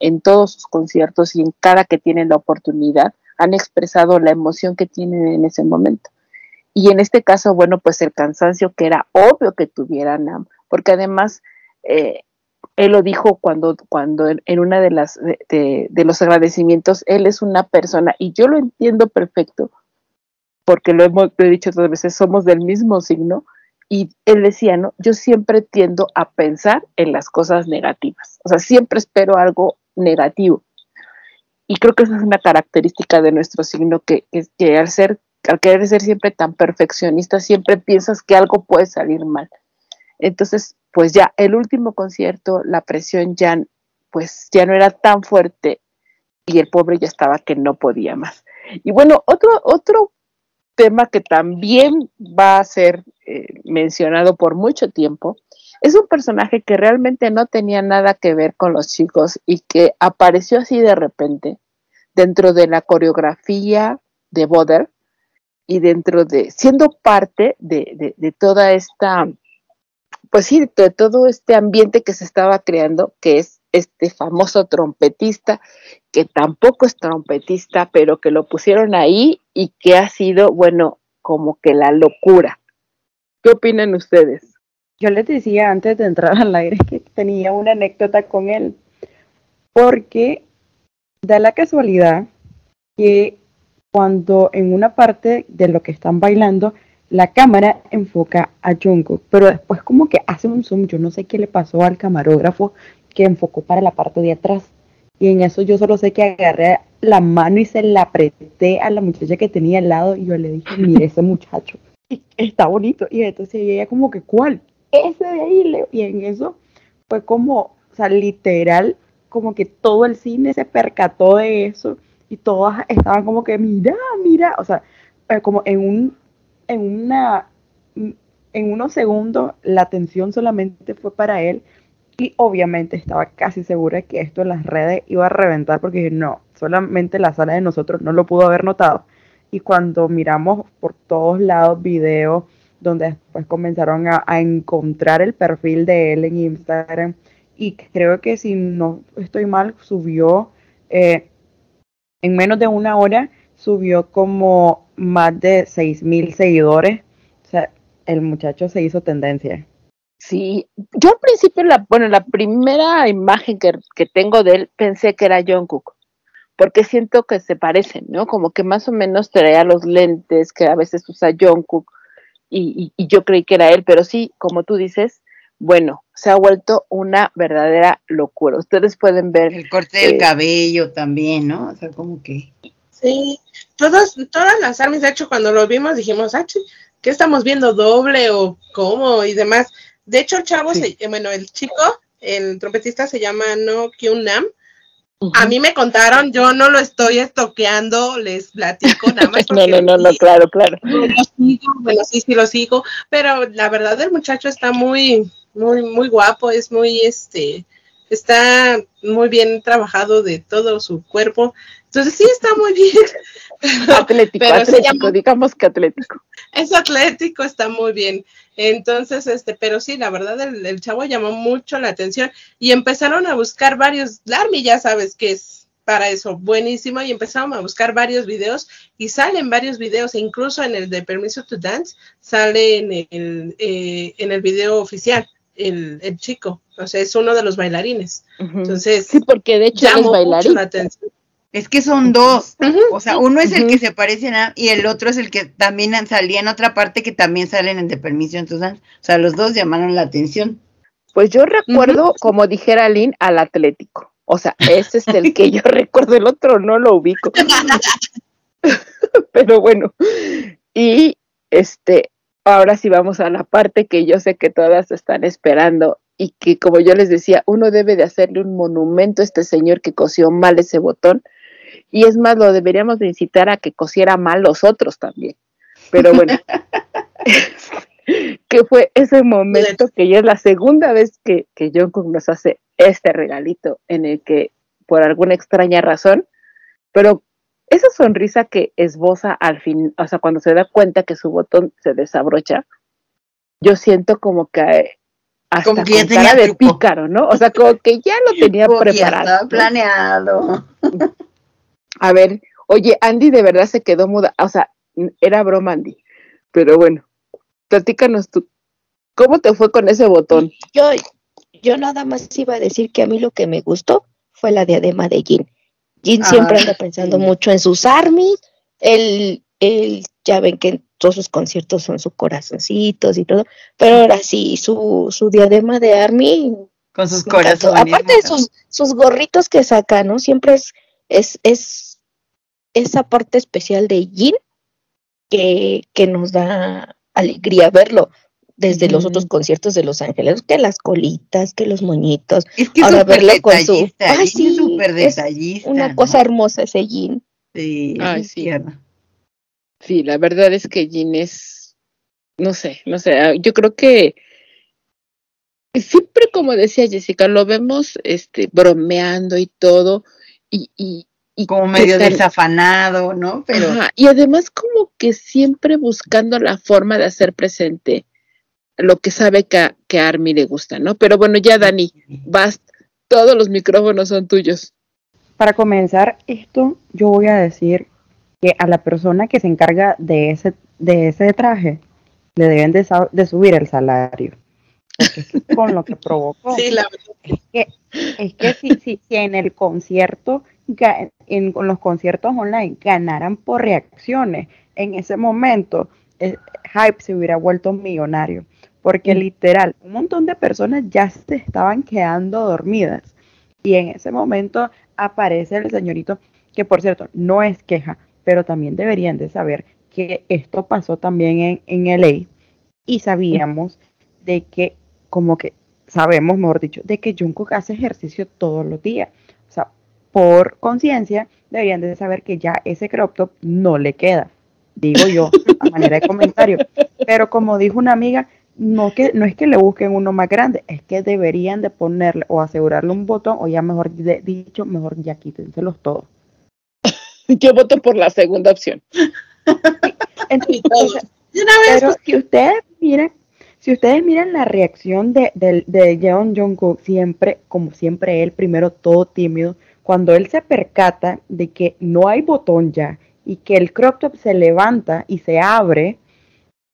en todos sus conciertos y en cada que tienen la oportunidad, han expresado la emoción que tienen en ese momento. Y en este caso, bueno, pues el cansancio que era obvio que tuvieran, porque además, eh, él lo dijo cuando, cuando en, una de las de los agradecimientos, él es una persona, y yo lo entiendo perfecto, porque lo hemos lo he dicho otras veces, somos del mismo signo, y él decía, ¿no? Yo siempre tiendo a pensar en las cosas negativas, o sea, siempre espero algo negativo. Y creo que esa es una característica de nuestro signo, que, al ser, al querer ser siempre tan perfeccionista, siempre piensas que algo puede salir mal. Entonces, pues ya el último concierto, la presión ya, pues ya no era tan fuerte y el pobre ya estaba que no podía más. Y bueno, otro, otro tema que también va a ser eh, mencionado por mucho tiempo es un personaje que realmente no tenía nada que ver con los chicos y que apareció así de repente dentro de la coreografía de Boder y dentro de, siendo parte de, de, de toda esta, pues sí, de todo este ambiente que se estaba creando, que es este famoso trompetista, que tampoco es trompetista, pero que lo pusieron ahí y que ha sido, bueno, como que la locura. ¿Qué opinan ustedes? Yo les decía antes de entrar al aire que tenía una anécdota con él, porque da la casualidad que cuando en una parte de lo que están bailando, la cámara enfoca a Jungkook, pero después como que hace un zoom, yo no sé qué le pasó al camarógrafo que enfocó para la parte de atrás. Y en eso yo solo sé que agarré la mano y se la apreté a la muchacha que tenía al lado y yo le dije, mire ese muchacho, [LAUGHS] está bonito. Y entonces ella como que, ¿cuál? Ese de ahí, Leo. Y en eso fue como, o sea, literal, como que todo el cine se percató de eso y todas estaban como que, mira, mira, o sea, eh, como en un, en una, en unos segundos la atención solamente fue para él y obviamente estaba casi segura que esto en las redes iba a reventar porque dije, no, solamente la sala de nosotros no lo pudo haber notado. Y cuando miramos por todos lados videos donde después comenzaron a, encontrar el perfil de él en Instagram y creo que si no estoy mal, subió eh, en menos de una hora, subió como más de 6 mil seguidores. O sea, el muchacho se hizo tendencia. Sí, yo al principio, la, bueno, la primera imagen que, que tengo de él pensé que era Jungkook, porque siento que se parecen, ¿no? Como que más o menos traía los lentes que a veces usa Jungkook y, y, y yo creí que era él, pero sí, como tú dices, bueno, se ha vuelto una verdadera locura. Ustedes pueden ver. El corte del cabello también, ¿no? O sea, como que. Sí, todas, todas las armies, de hecho, cuando lo vimos dijimos, ah, ¿qué estamos viendo? ¿Doble o cómo? Y demás. De hecho, el chavo, se- eh, bueno, el chico, el trompetista se llama No Kyun Nam. A mí me contaron, yo no lo estoy estoqueando, les platico [LAUGHS] nada más. No, no, no, no, claro, claro. lo sigo, bueno, sí, sí lo sigo, pero la verdad el muchacho está muy, muy, muy guapo, es muy, este, está muy bien trabajado de todo su cuerpo, entonces sí está muy bien. [LAUGHS] Atlético, pero atlético, digamos que atlético. Es atlético, está muy bien. Entonces, este, pero sí, la verdad, el, el chavo llamó mucho la atención y empezaron a buscar varios, la Army ya sabes que es para eso buenísimo y empezaron a buscar varios videos y salen varios videos, e incluso en el de Permiso to Dance sale en el, eh, en el video oficial el, el chico, o sea, es uno de los bailarines. Entonces, sí, porque de hecho él es llamó mucho bailarín. la atención. Es que son dos. O sea, uno es el que se parece a y el otro es el que también salía en otra parte que también salen en The Permission to Dance. O sea, los dos llamaron la atención. Pues yo recuerdo, como dijera Lynn, al Atlético. O sea, ese es el que yo [LAUGHS] recuerdo, el otro no lo ubico. [LAUGHS] Pero bueno, y este, ahora sí vamos a la parte que yo sé que todas están esperando y que como yo les decía, uno debe de hacerle un monumento a este señor que cosió mal ese botón y es más, lo deberíamos de incitar a que cosiera mal los otros también. Pero bueno, [LAUGHS] [LAUGHS] que fue ese momento que ya es la segunda vez que, que Jungkook nos hace este regalito en el que por alguna extraña razón, pero esa sonrisa que esboza al fin, o sea, cuando se da cuenta que su botón se desabrocha, yo siento como que hasta Como que ya con tenía cara de pícaro, ¿no? O sea, como que ya lo [LAUGHS] tenía que ya preparado. estaba planeado. A ver, oye, Andy de verdad se quedó muda, o sea, era broma Andy, pero bueno, platícanos tú, ¿cómo te fue con ese botón? Yo, yo nada más iba a decir que a mí lo que me gustó fue la diadema de Jin. Jin siempre Ah, anda pensando sí. mucho en sus armies, él, él, ya ven que todos sus conciertos son sus corazoncitos y todo, pero ahora sí, su, su diadema de army Con sus corazones. Aparte de sus, sus gorritos que saca, ¿no? Siempre es, es, es esa parte especial de Jin que, que nos da alegría verlo desde los otros conciertos de Los Ángeles, que las colitas, que los moñitos. Es que es Ahora súper verlo con su... detallista, Ay, Jin es súper es detallista, una ¿no? cosa hermosa ese Jin. Sí, Ay, es sí. Sí, la verdad es que Jin es, no sé, no sé, ah, yo creo que siempre como decía Jessica, lo vemos este bromeando y todo, y, y, y Como medio desafanado, ¿no? Pero Ajá, y además como que siempre buscando la forma de hacer presente lo que sabe que a, que a Army le gusta, ¿no? Pero bueno, ya Dani, vas, todos los micrófonos son tuyos. Para comenzar esto, yo voy a decir que a la persona que se encarga de ese, de ese traje le deben de, subir el salario. Porque con lo que provocó. [LAUGHS] Sí, la verdad. Es que, es que si, si, si en el concierto, en, los conciertos online ganaran por reacciones, en ese momento Hype se hubiera vuelto millonario. Porque literal, un montón de personas ya se estaban quedando dormidas. Y en ese momento aparece el señorito, que por cierto, no es queja, pero también deberían de saber que esto pasó también en, en LA. Y sabíamos de que, como que sabemos, mejor dicho, de que Jungkook hace ejercicio todos los días. Por conciencia, deberían de saber que ya ese crop top no le queda. Digo yo, a manera de comentario. Pero como dijo una amiga, no, que, no es que le busquen uno más grande, es que deberían de ponerle o asegurarle un botón, o ya mejor de- dicho, mejor ya quítenselos todos. [LAUGHS] Yo voto por la segunda opción. Entonces, [LAUGHS] pero pues, si ustedes miran, si ustedes miran la reacción de, de, de Jeon Jungkook, siempre, como siempre él, primero todo tímido, cuando él se percata de que no hay botón ya y que el crop top se levanta y se abre,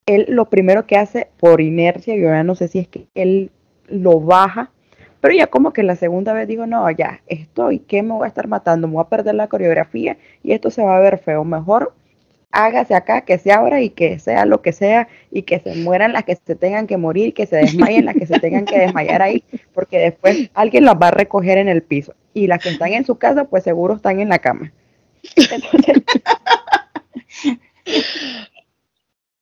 él lo primero que hace por inercia, yo ya no sé si es que él lo baja, pero ya como que la segunda vez digo, no, ya, estoy, ¿qué me voy a estar matando? Me voy a perder la coreografía y esto se va a ver feo. Mejor hágase acá, que se abra y que sea lo que sea y que se mueran las que se tengan que morir, que se desmayen las que se tengan que desmayar ahí, porque después alguien las va a recoger en el piso y las que están en su casa, pues seguro están en la cama. Entonces, [LAUGHS]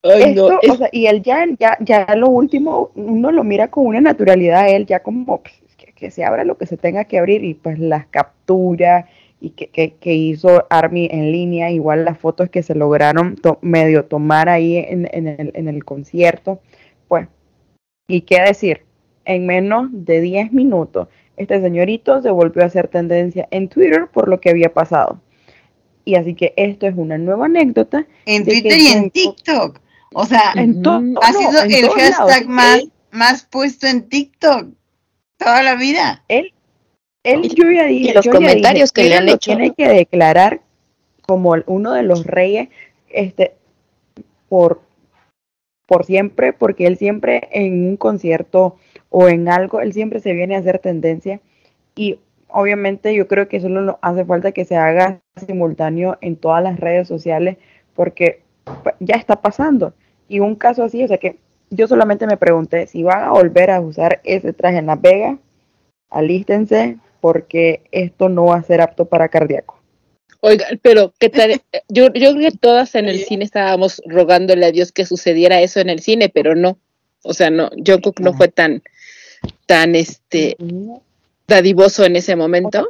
Ay, no, esto, es- o sea, y él ya, ya, ya lo último, uno lo mira con una naturalidad, él ya como pues, que, que se abra lo que se tenga que abrir y pues las capturas y que, que, que hizo Army en línea, igual las fotos que se lograron to- medio tomar ahí en, en el, en el concierto, pues, y qué decir, en menos de 10 minutos, este señorito se volvió a hacer tendencia en Twitter por lo que había pasado. Y así que esto es una nueva anécdota. en Twitter y en TikTok. O sea, en to- ha no, sido en el hashtag más, más puesto en TikTok toda la vida. Él, él yo ya dije, y los comentarios que le han hecho. Tiene que declarar como el- uno de los reyes, este, por, por siempre, porque él siempre en un concierto o en algo, él siempre se viene a hacer tendencia y obviamente yo creo que solo no hace falta que se haga simultáneo en todas las redes sociales porque pues, ya está pasando. Y un caso así, o sea que yo solamente me pregunté si van a volver a usar ese traje en Las Vegas, alístense porque esto no va a ser apto para cardíaco. Oiga, pero ¿qué tal? [LAUGHS] Yo, yo creo que todas en el cine estábamos rogándole a Dios que sucediera eso en el cine, pero no. O sea, no, Jungkook no fue tan, tan, este, dadivoso en ese momento.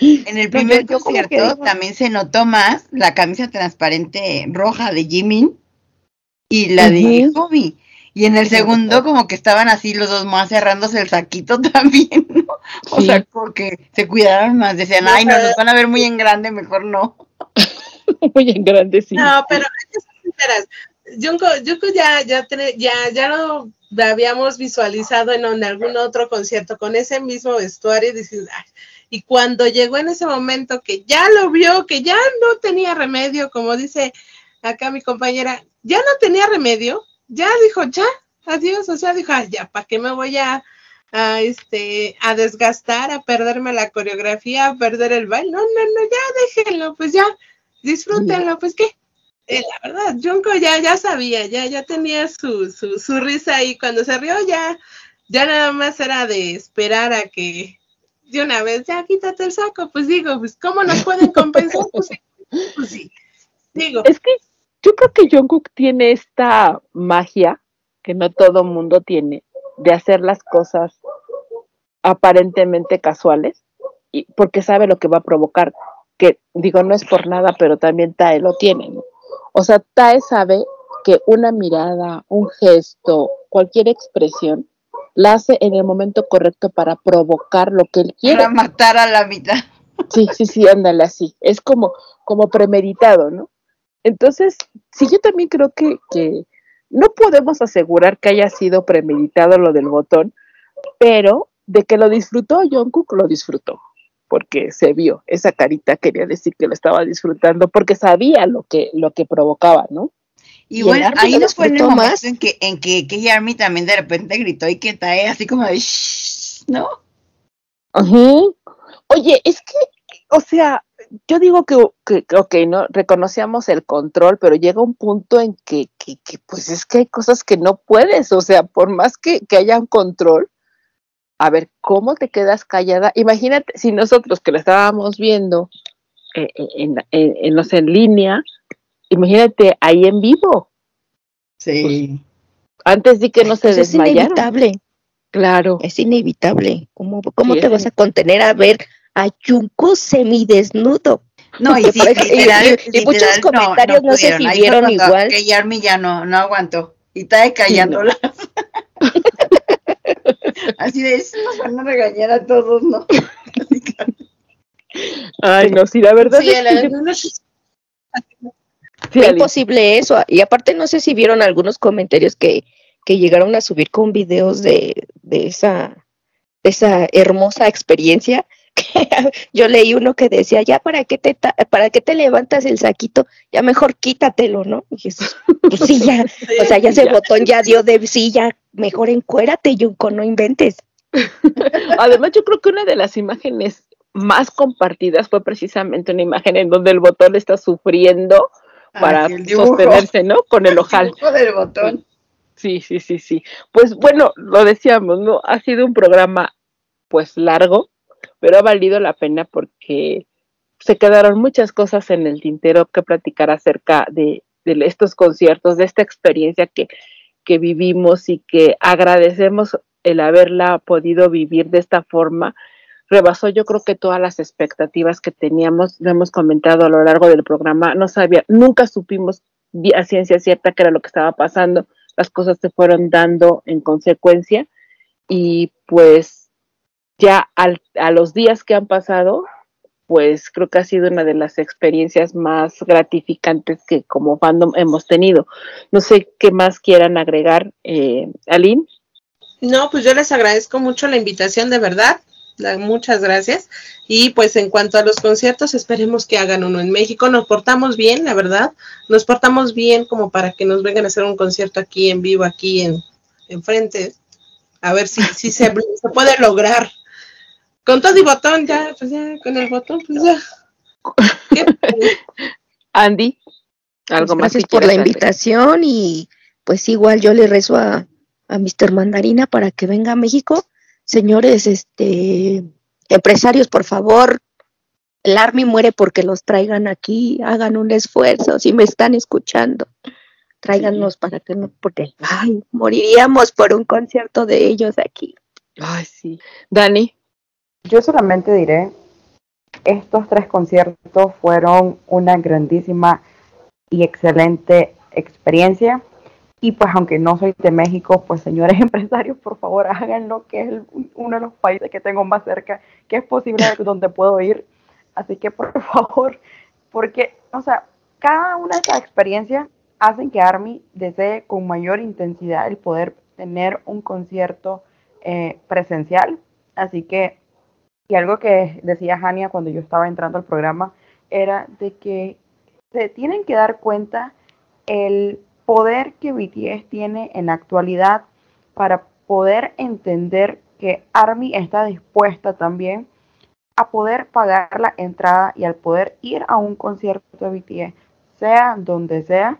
En el primer que concierto también se notó más la camisa transparente roja de Jimin y la de. Hobby. Y en el segundo como que estaban así los dos más cerrándose el saquito [LAUGHS] también, ¿no? O Sí. sea, como que se cuidaron más, decían, ay, no, nos van a ver muy en grande, mejor no. [LAUGHS] Muy en grande, sí. No, pero Junko, Junko ya, ya, ya, ya lo habíamos visualizado en, en algún otro concierto con ese mismo vestuario y dices, "Ay". y cuando llegó en ese momento que ya lo vio, que ya no tenía remedio, como dice acá mi compañera, ya no tenía remedio, ya dijo, ya, adiós, o sea, dijo, "Ay, ya, ¿para qué me voy a, a este, a desgastar, a perderme la coreografía, a perder el baile. No, no, no, ya déjenlo, pues ya, disfrútenlo, pues qué. Eh, la verdad, Junko ya, ya sabía, ya, ya tenía su, su, risa ahí. Cuando se rió, ya, ya nada más era de esperar a que de una vez, ya quítate el saco, pues digo, pues ¿cómo nos pueden compensar? Pues, pues sí, digo. Es que yo creo que Jungkook tiene esta magia que no todo mundo tiene de hacer las cosas aparentemente casuales y porque sabe lo que va a provocar. Que digo, no es por nada, pero también Tae lo tiene. ¿no? O sea, Tae sabe que una mirada, un gesto, cualquier expresión, la hace en el momento correcto para provocar lo que él quiere. Para matar a la mitad. Sí, sí, sí, ándale así. Es como, como premeditado, ¿no? Entonces, sí, yo también creo que, que no podemos asegurar que haya sido premeditado lo del botón, pero de que lo disfrutó, Jungkook lo disfrutó, porque se vio, esa carita quería decir que lo estaba disfrutando, porque sabía lo que, lo que provocaba, ¿no? Y, Y bueno, ahí lo no fue en el momento más. en que, en que Key Army también de repente gritó y que Tae así como de "Shh", ¿no? Ajá. Oye, es que, o sea, yo digo que, que, que, ok, no reconocíamos el control, pero llega un punto en que, que, que, pues es que hay cosas que no puedes, o sea, por más que, que haya un control, a ver, ¿cómo te quedas callada? Imagínate si nosotros que lo estábamos viendo eh, eh, en, en, en los en línea, imagínate ahí en vivo. Sí. Antes di que no se Pues es desmayaron. inevitable. Claro. Es inevitable. ¿Cómo, cómo Sí, te es vas a contener a ver a Junko semidesnudo? No, y, Que sí, literal, y- y- y muchos literal, comentarios no, sé pudieron. si Ahí fue vieron cuando igual. Key Army ya no, no aguantó. Y Tae callándola. [LAUGHS] Así de, "Sí, nos van a regañar a todos, ¿no? Ay, no, sí, la verdad Sí, es la- que sí, Ali. imposible eso. Y aparte no sé si vieron algunos comentarios que, que llegaron a subir con videos de, de esa, de esa hermosa experiencia. Que [LAUGHS] yo leí uno que decía, ya para qué te ta- para qué te levantas el saquito, ya mejor quítatelo, ¿no? Y eso, pues sí, ya, [LAUGHS] o sea, ya ese Ya. botón ya dio de sí, ya mejor encuérate, Junko, no inventes. [LAUGHS] Además, yo creo que una de las imágenes más compartidas fue precisamente una imagen en donde el botón está sufriendo para Ah, dibujo. sostenerse, ¿no? Con el ojal. Del botón. Sí, sí, sí, sí. Pues bueno, lo decíamos, ¿no? Ha sido un programa, pues largo, pero ha valido la pena porque se quedaron muchas cosas en el tintero que platicar acerca de, estos conciertos, de esta experiencia que, que vivimos y que agradecemos el haberla podido vivir de esta forma. Rebasó yo creo que todas las expectativas que teníamos, lo hemos comentado a lo largo del programa, no sabía, nunca supimos a ciencia cierta qué era lo que estaba pasando, las cosas se fueron dando en consecuencia y pues ya al- a los días que han pasado, pues creo que ha sido una de las experiencias más gratificantes que como fandom hemos tenido. No sé qué más quieran agregar, eh, Aline. No, pues yo les agradezco mucho la invitación, de verdad. muchas gracias. Y pues en cuanto a los conciertos, esperemos que hagan uno en México. Nos portamos bien, la verdad. Nos portamos bien como para que nos vengan a hacer un concierto aquí en vivo, aquí en enfrente. A ver si, si se, [LAUGHS] se puede lograr. Con todo y botón, ya, pues ya, con el botón, pues ya. [LAUGHS] Andy, algo Pues más. gracias que por la invitación y pues igual yo le rezo a, a Mr. Mandarina para que venga a México. Señores, este empresarios, por favor, el Army muere porque los traigan aquí, hagan un esfuerzo, si me están escuchando, tráiganlos para que no, porque ay, moriríamos por un concierto de ellos aquí. Ay, sí. Dani. Yo solamente diré, estos tres conciertos fueron una grandísima y excelente experiencia. Y pues aunque no soy de México, pues señores [LAUGHS] empresarios, por favor háganlo, que es el- uno de los países que tengo más cerca, que es posible [LAUGHS] donde puedo ir. Así que por [LAUGHS] favor, porque, o sea, cada una de estas experiencias hacen que Army desee con mayor intensidad el poder tener un concierto eh, presencial. Así que, y algo que decía Hania cuando yo estaba entrando al programa, era de que se tienen que dar cuenta el poder que BTS tiene en la actualidad para poder entender que Army está dispuesta también a poder pagar la entrada y al poder ir a un concierto de BTS, sea donde sea.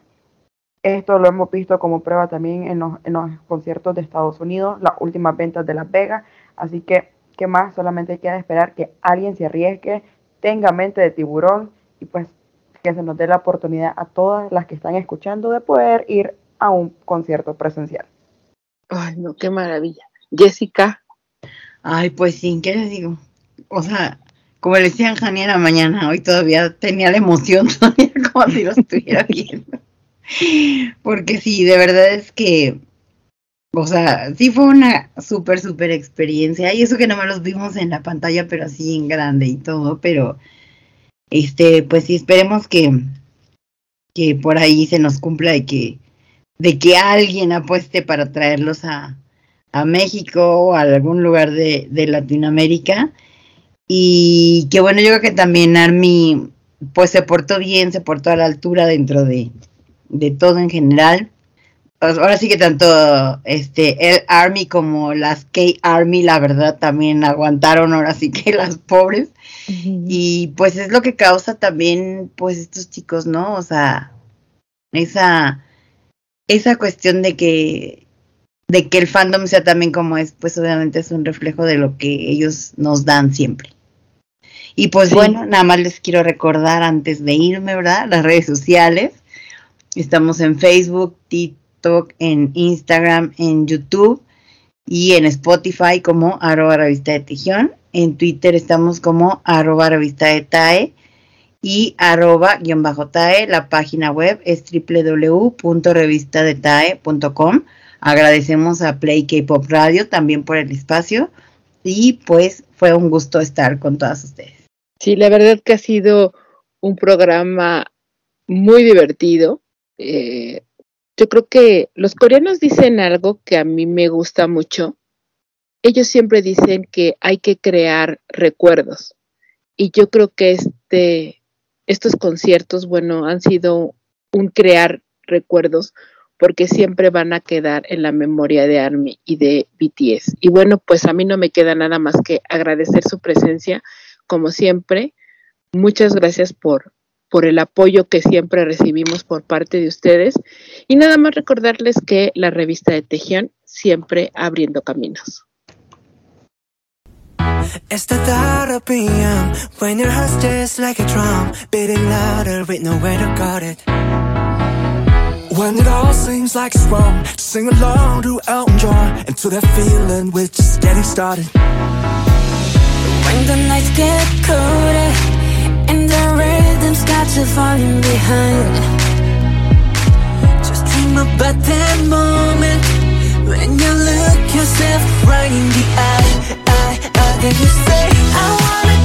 Esto lo hemos visto como prueba también en los, en los conciertos de Estados Unidos, las últimas ventas de Las Vegas. Así que, ¿qué más? Solamente queda esperar que alguien se arriesgue, tenga mente de tiburón y pues que se nos dé la oportunidad a todas las que están escuchando de poder ir a un concierto presencial. Ay, no, qué maravilla. Jessica. Ay, pues sí, ¿qué les digo? O sea, como le decían Jani en la mañana, hoy todavía tenía la emoción [LAUGHS] todavía como si lo estuviera viendo. Porque sí, de verdad es que, o sea, sí fue una súper, súper experiencia. Y eso que no me los vimos en la pantalla, pero así en grande y todo, pero este, pues sí, esperemos que, que por ahí se nos cumpla de que, de que alguien apueste para traerlos a, a México o a algún lugar de, de Latinoamérica. Y que bueno, yo creo que también Army pues se portó bien, se portó a la altura dentro de, de todo en general. Pues, ahora sí que tanto este el Army como las K-Army, la verdad, también aguantaron ahora sí que [LAUGHS] las pobres. Y pues es lo que causa también, pues, estos chicos, ¿no? O sea, esa, esa cuestión de que, de que el fandom sea también como es, pues obviamente es un reflejo de lo que ellos nos dan siempre. Y pues Sí. bueno, nada más les quiero recordar antes de irme, ¿verdad? Las redes sociales. Estamos en Facebook, TikTok, en Instagram, en YouTube y en Spotify como arroba revista de Tejión. En Twitter estamos como arroba revista de TAE y arroba guion bajo TAE. La página web es www.revistadetae.com. Agradecemos a Play K-Pop Radio también por el espacio y pues fue un gusto estar con todas ustedes. Sí, la verdad que ha sido un programa muy divertido. Eh, yo creo que los coreanos dicen algo que a mí me gusta mucho. Ellos siempre dicen que hay que crear recuerdos. Y yo creo que este, estos conciertos, bueno, han sido un crear recuerdos porque siempre van a quedar en la memoria de ARMY y de BTS. Y bueno, pues a mí no me queda nada más que agradecer su presencia, como siempre. Muchas gracias por, por el apoyo que siempre recibimos por parte de ustedes. Y nada más recordarles que la revista de Tejión siempre abriendo caminos. When to it. All seems like sing along to that feeling just getting started. The rhythms got you falling behind. Just dream about that moment when you look yourself right in the eye, eye, eye, then you say, I wanna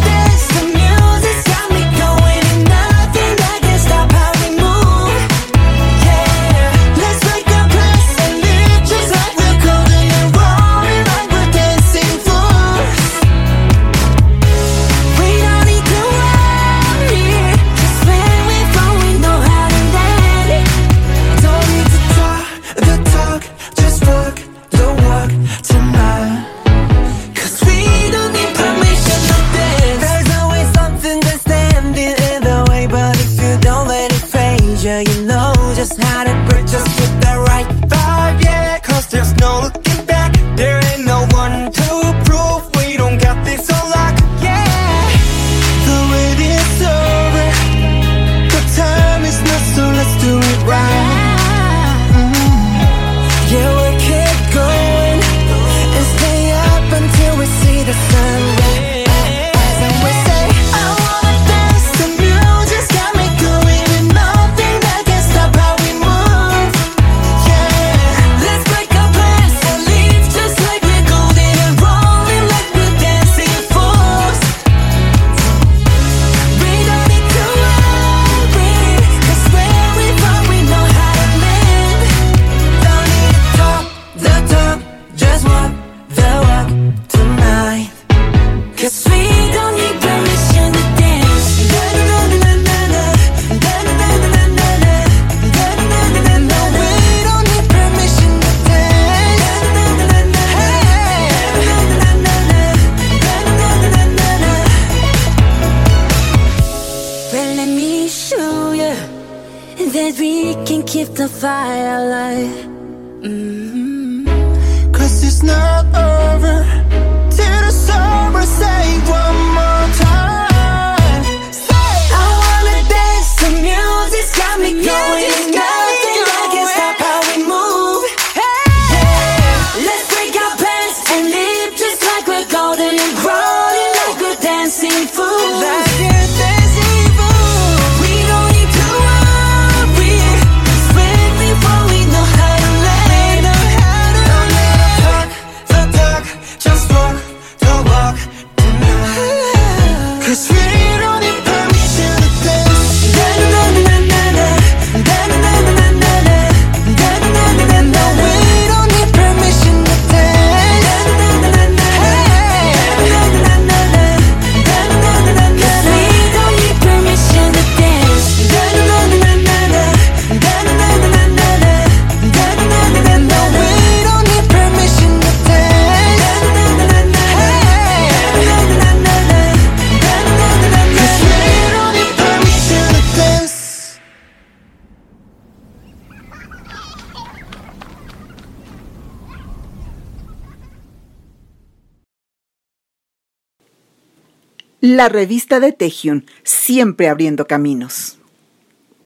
La revista de Taehyung, siempre abriendo caminos.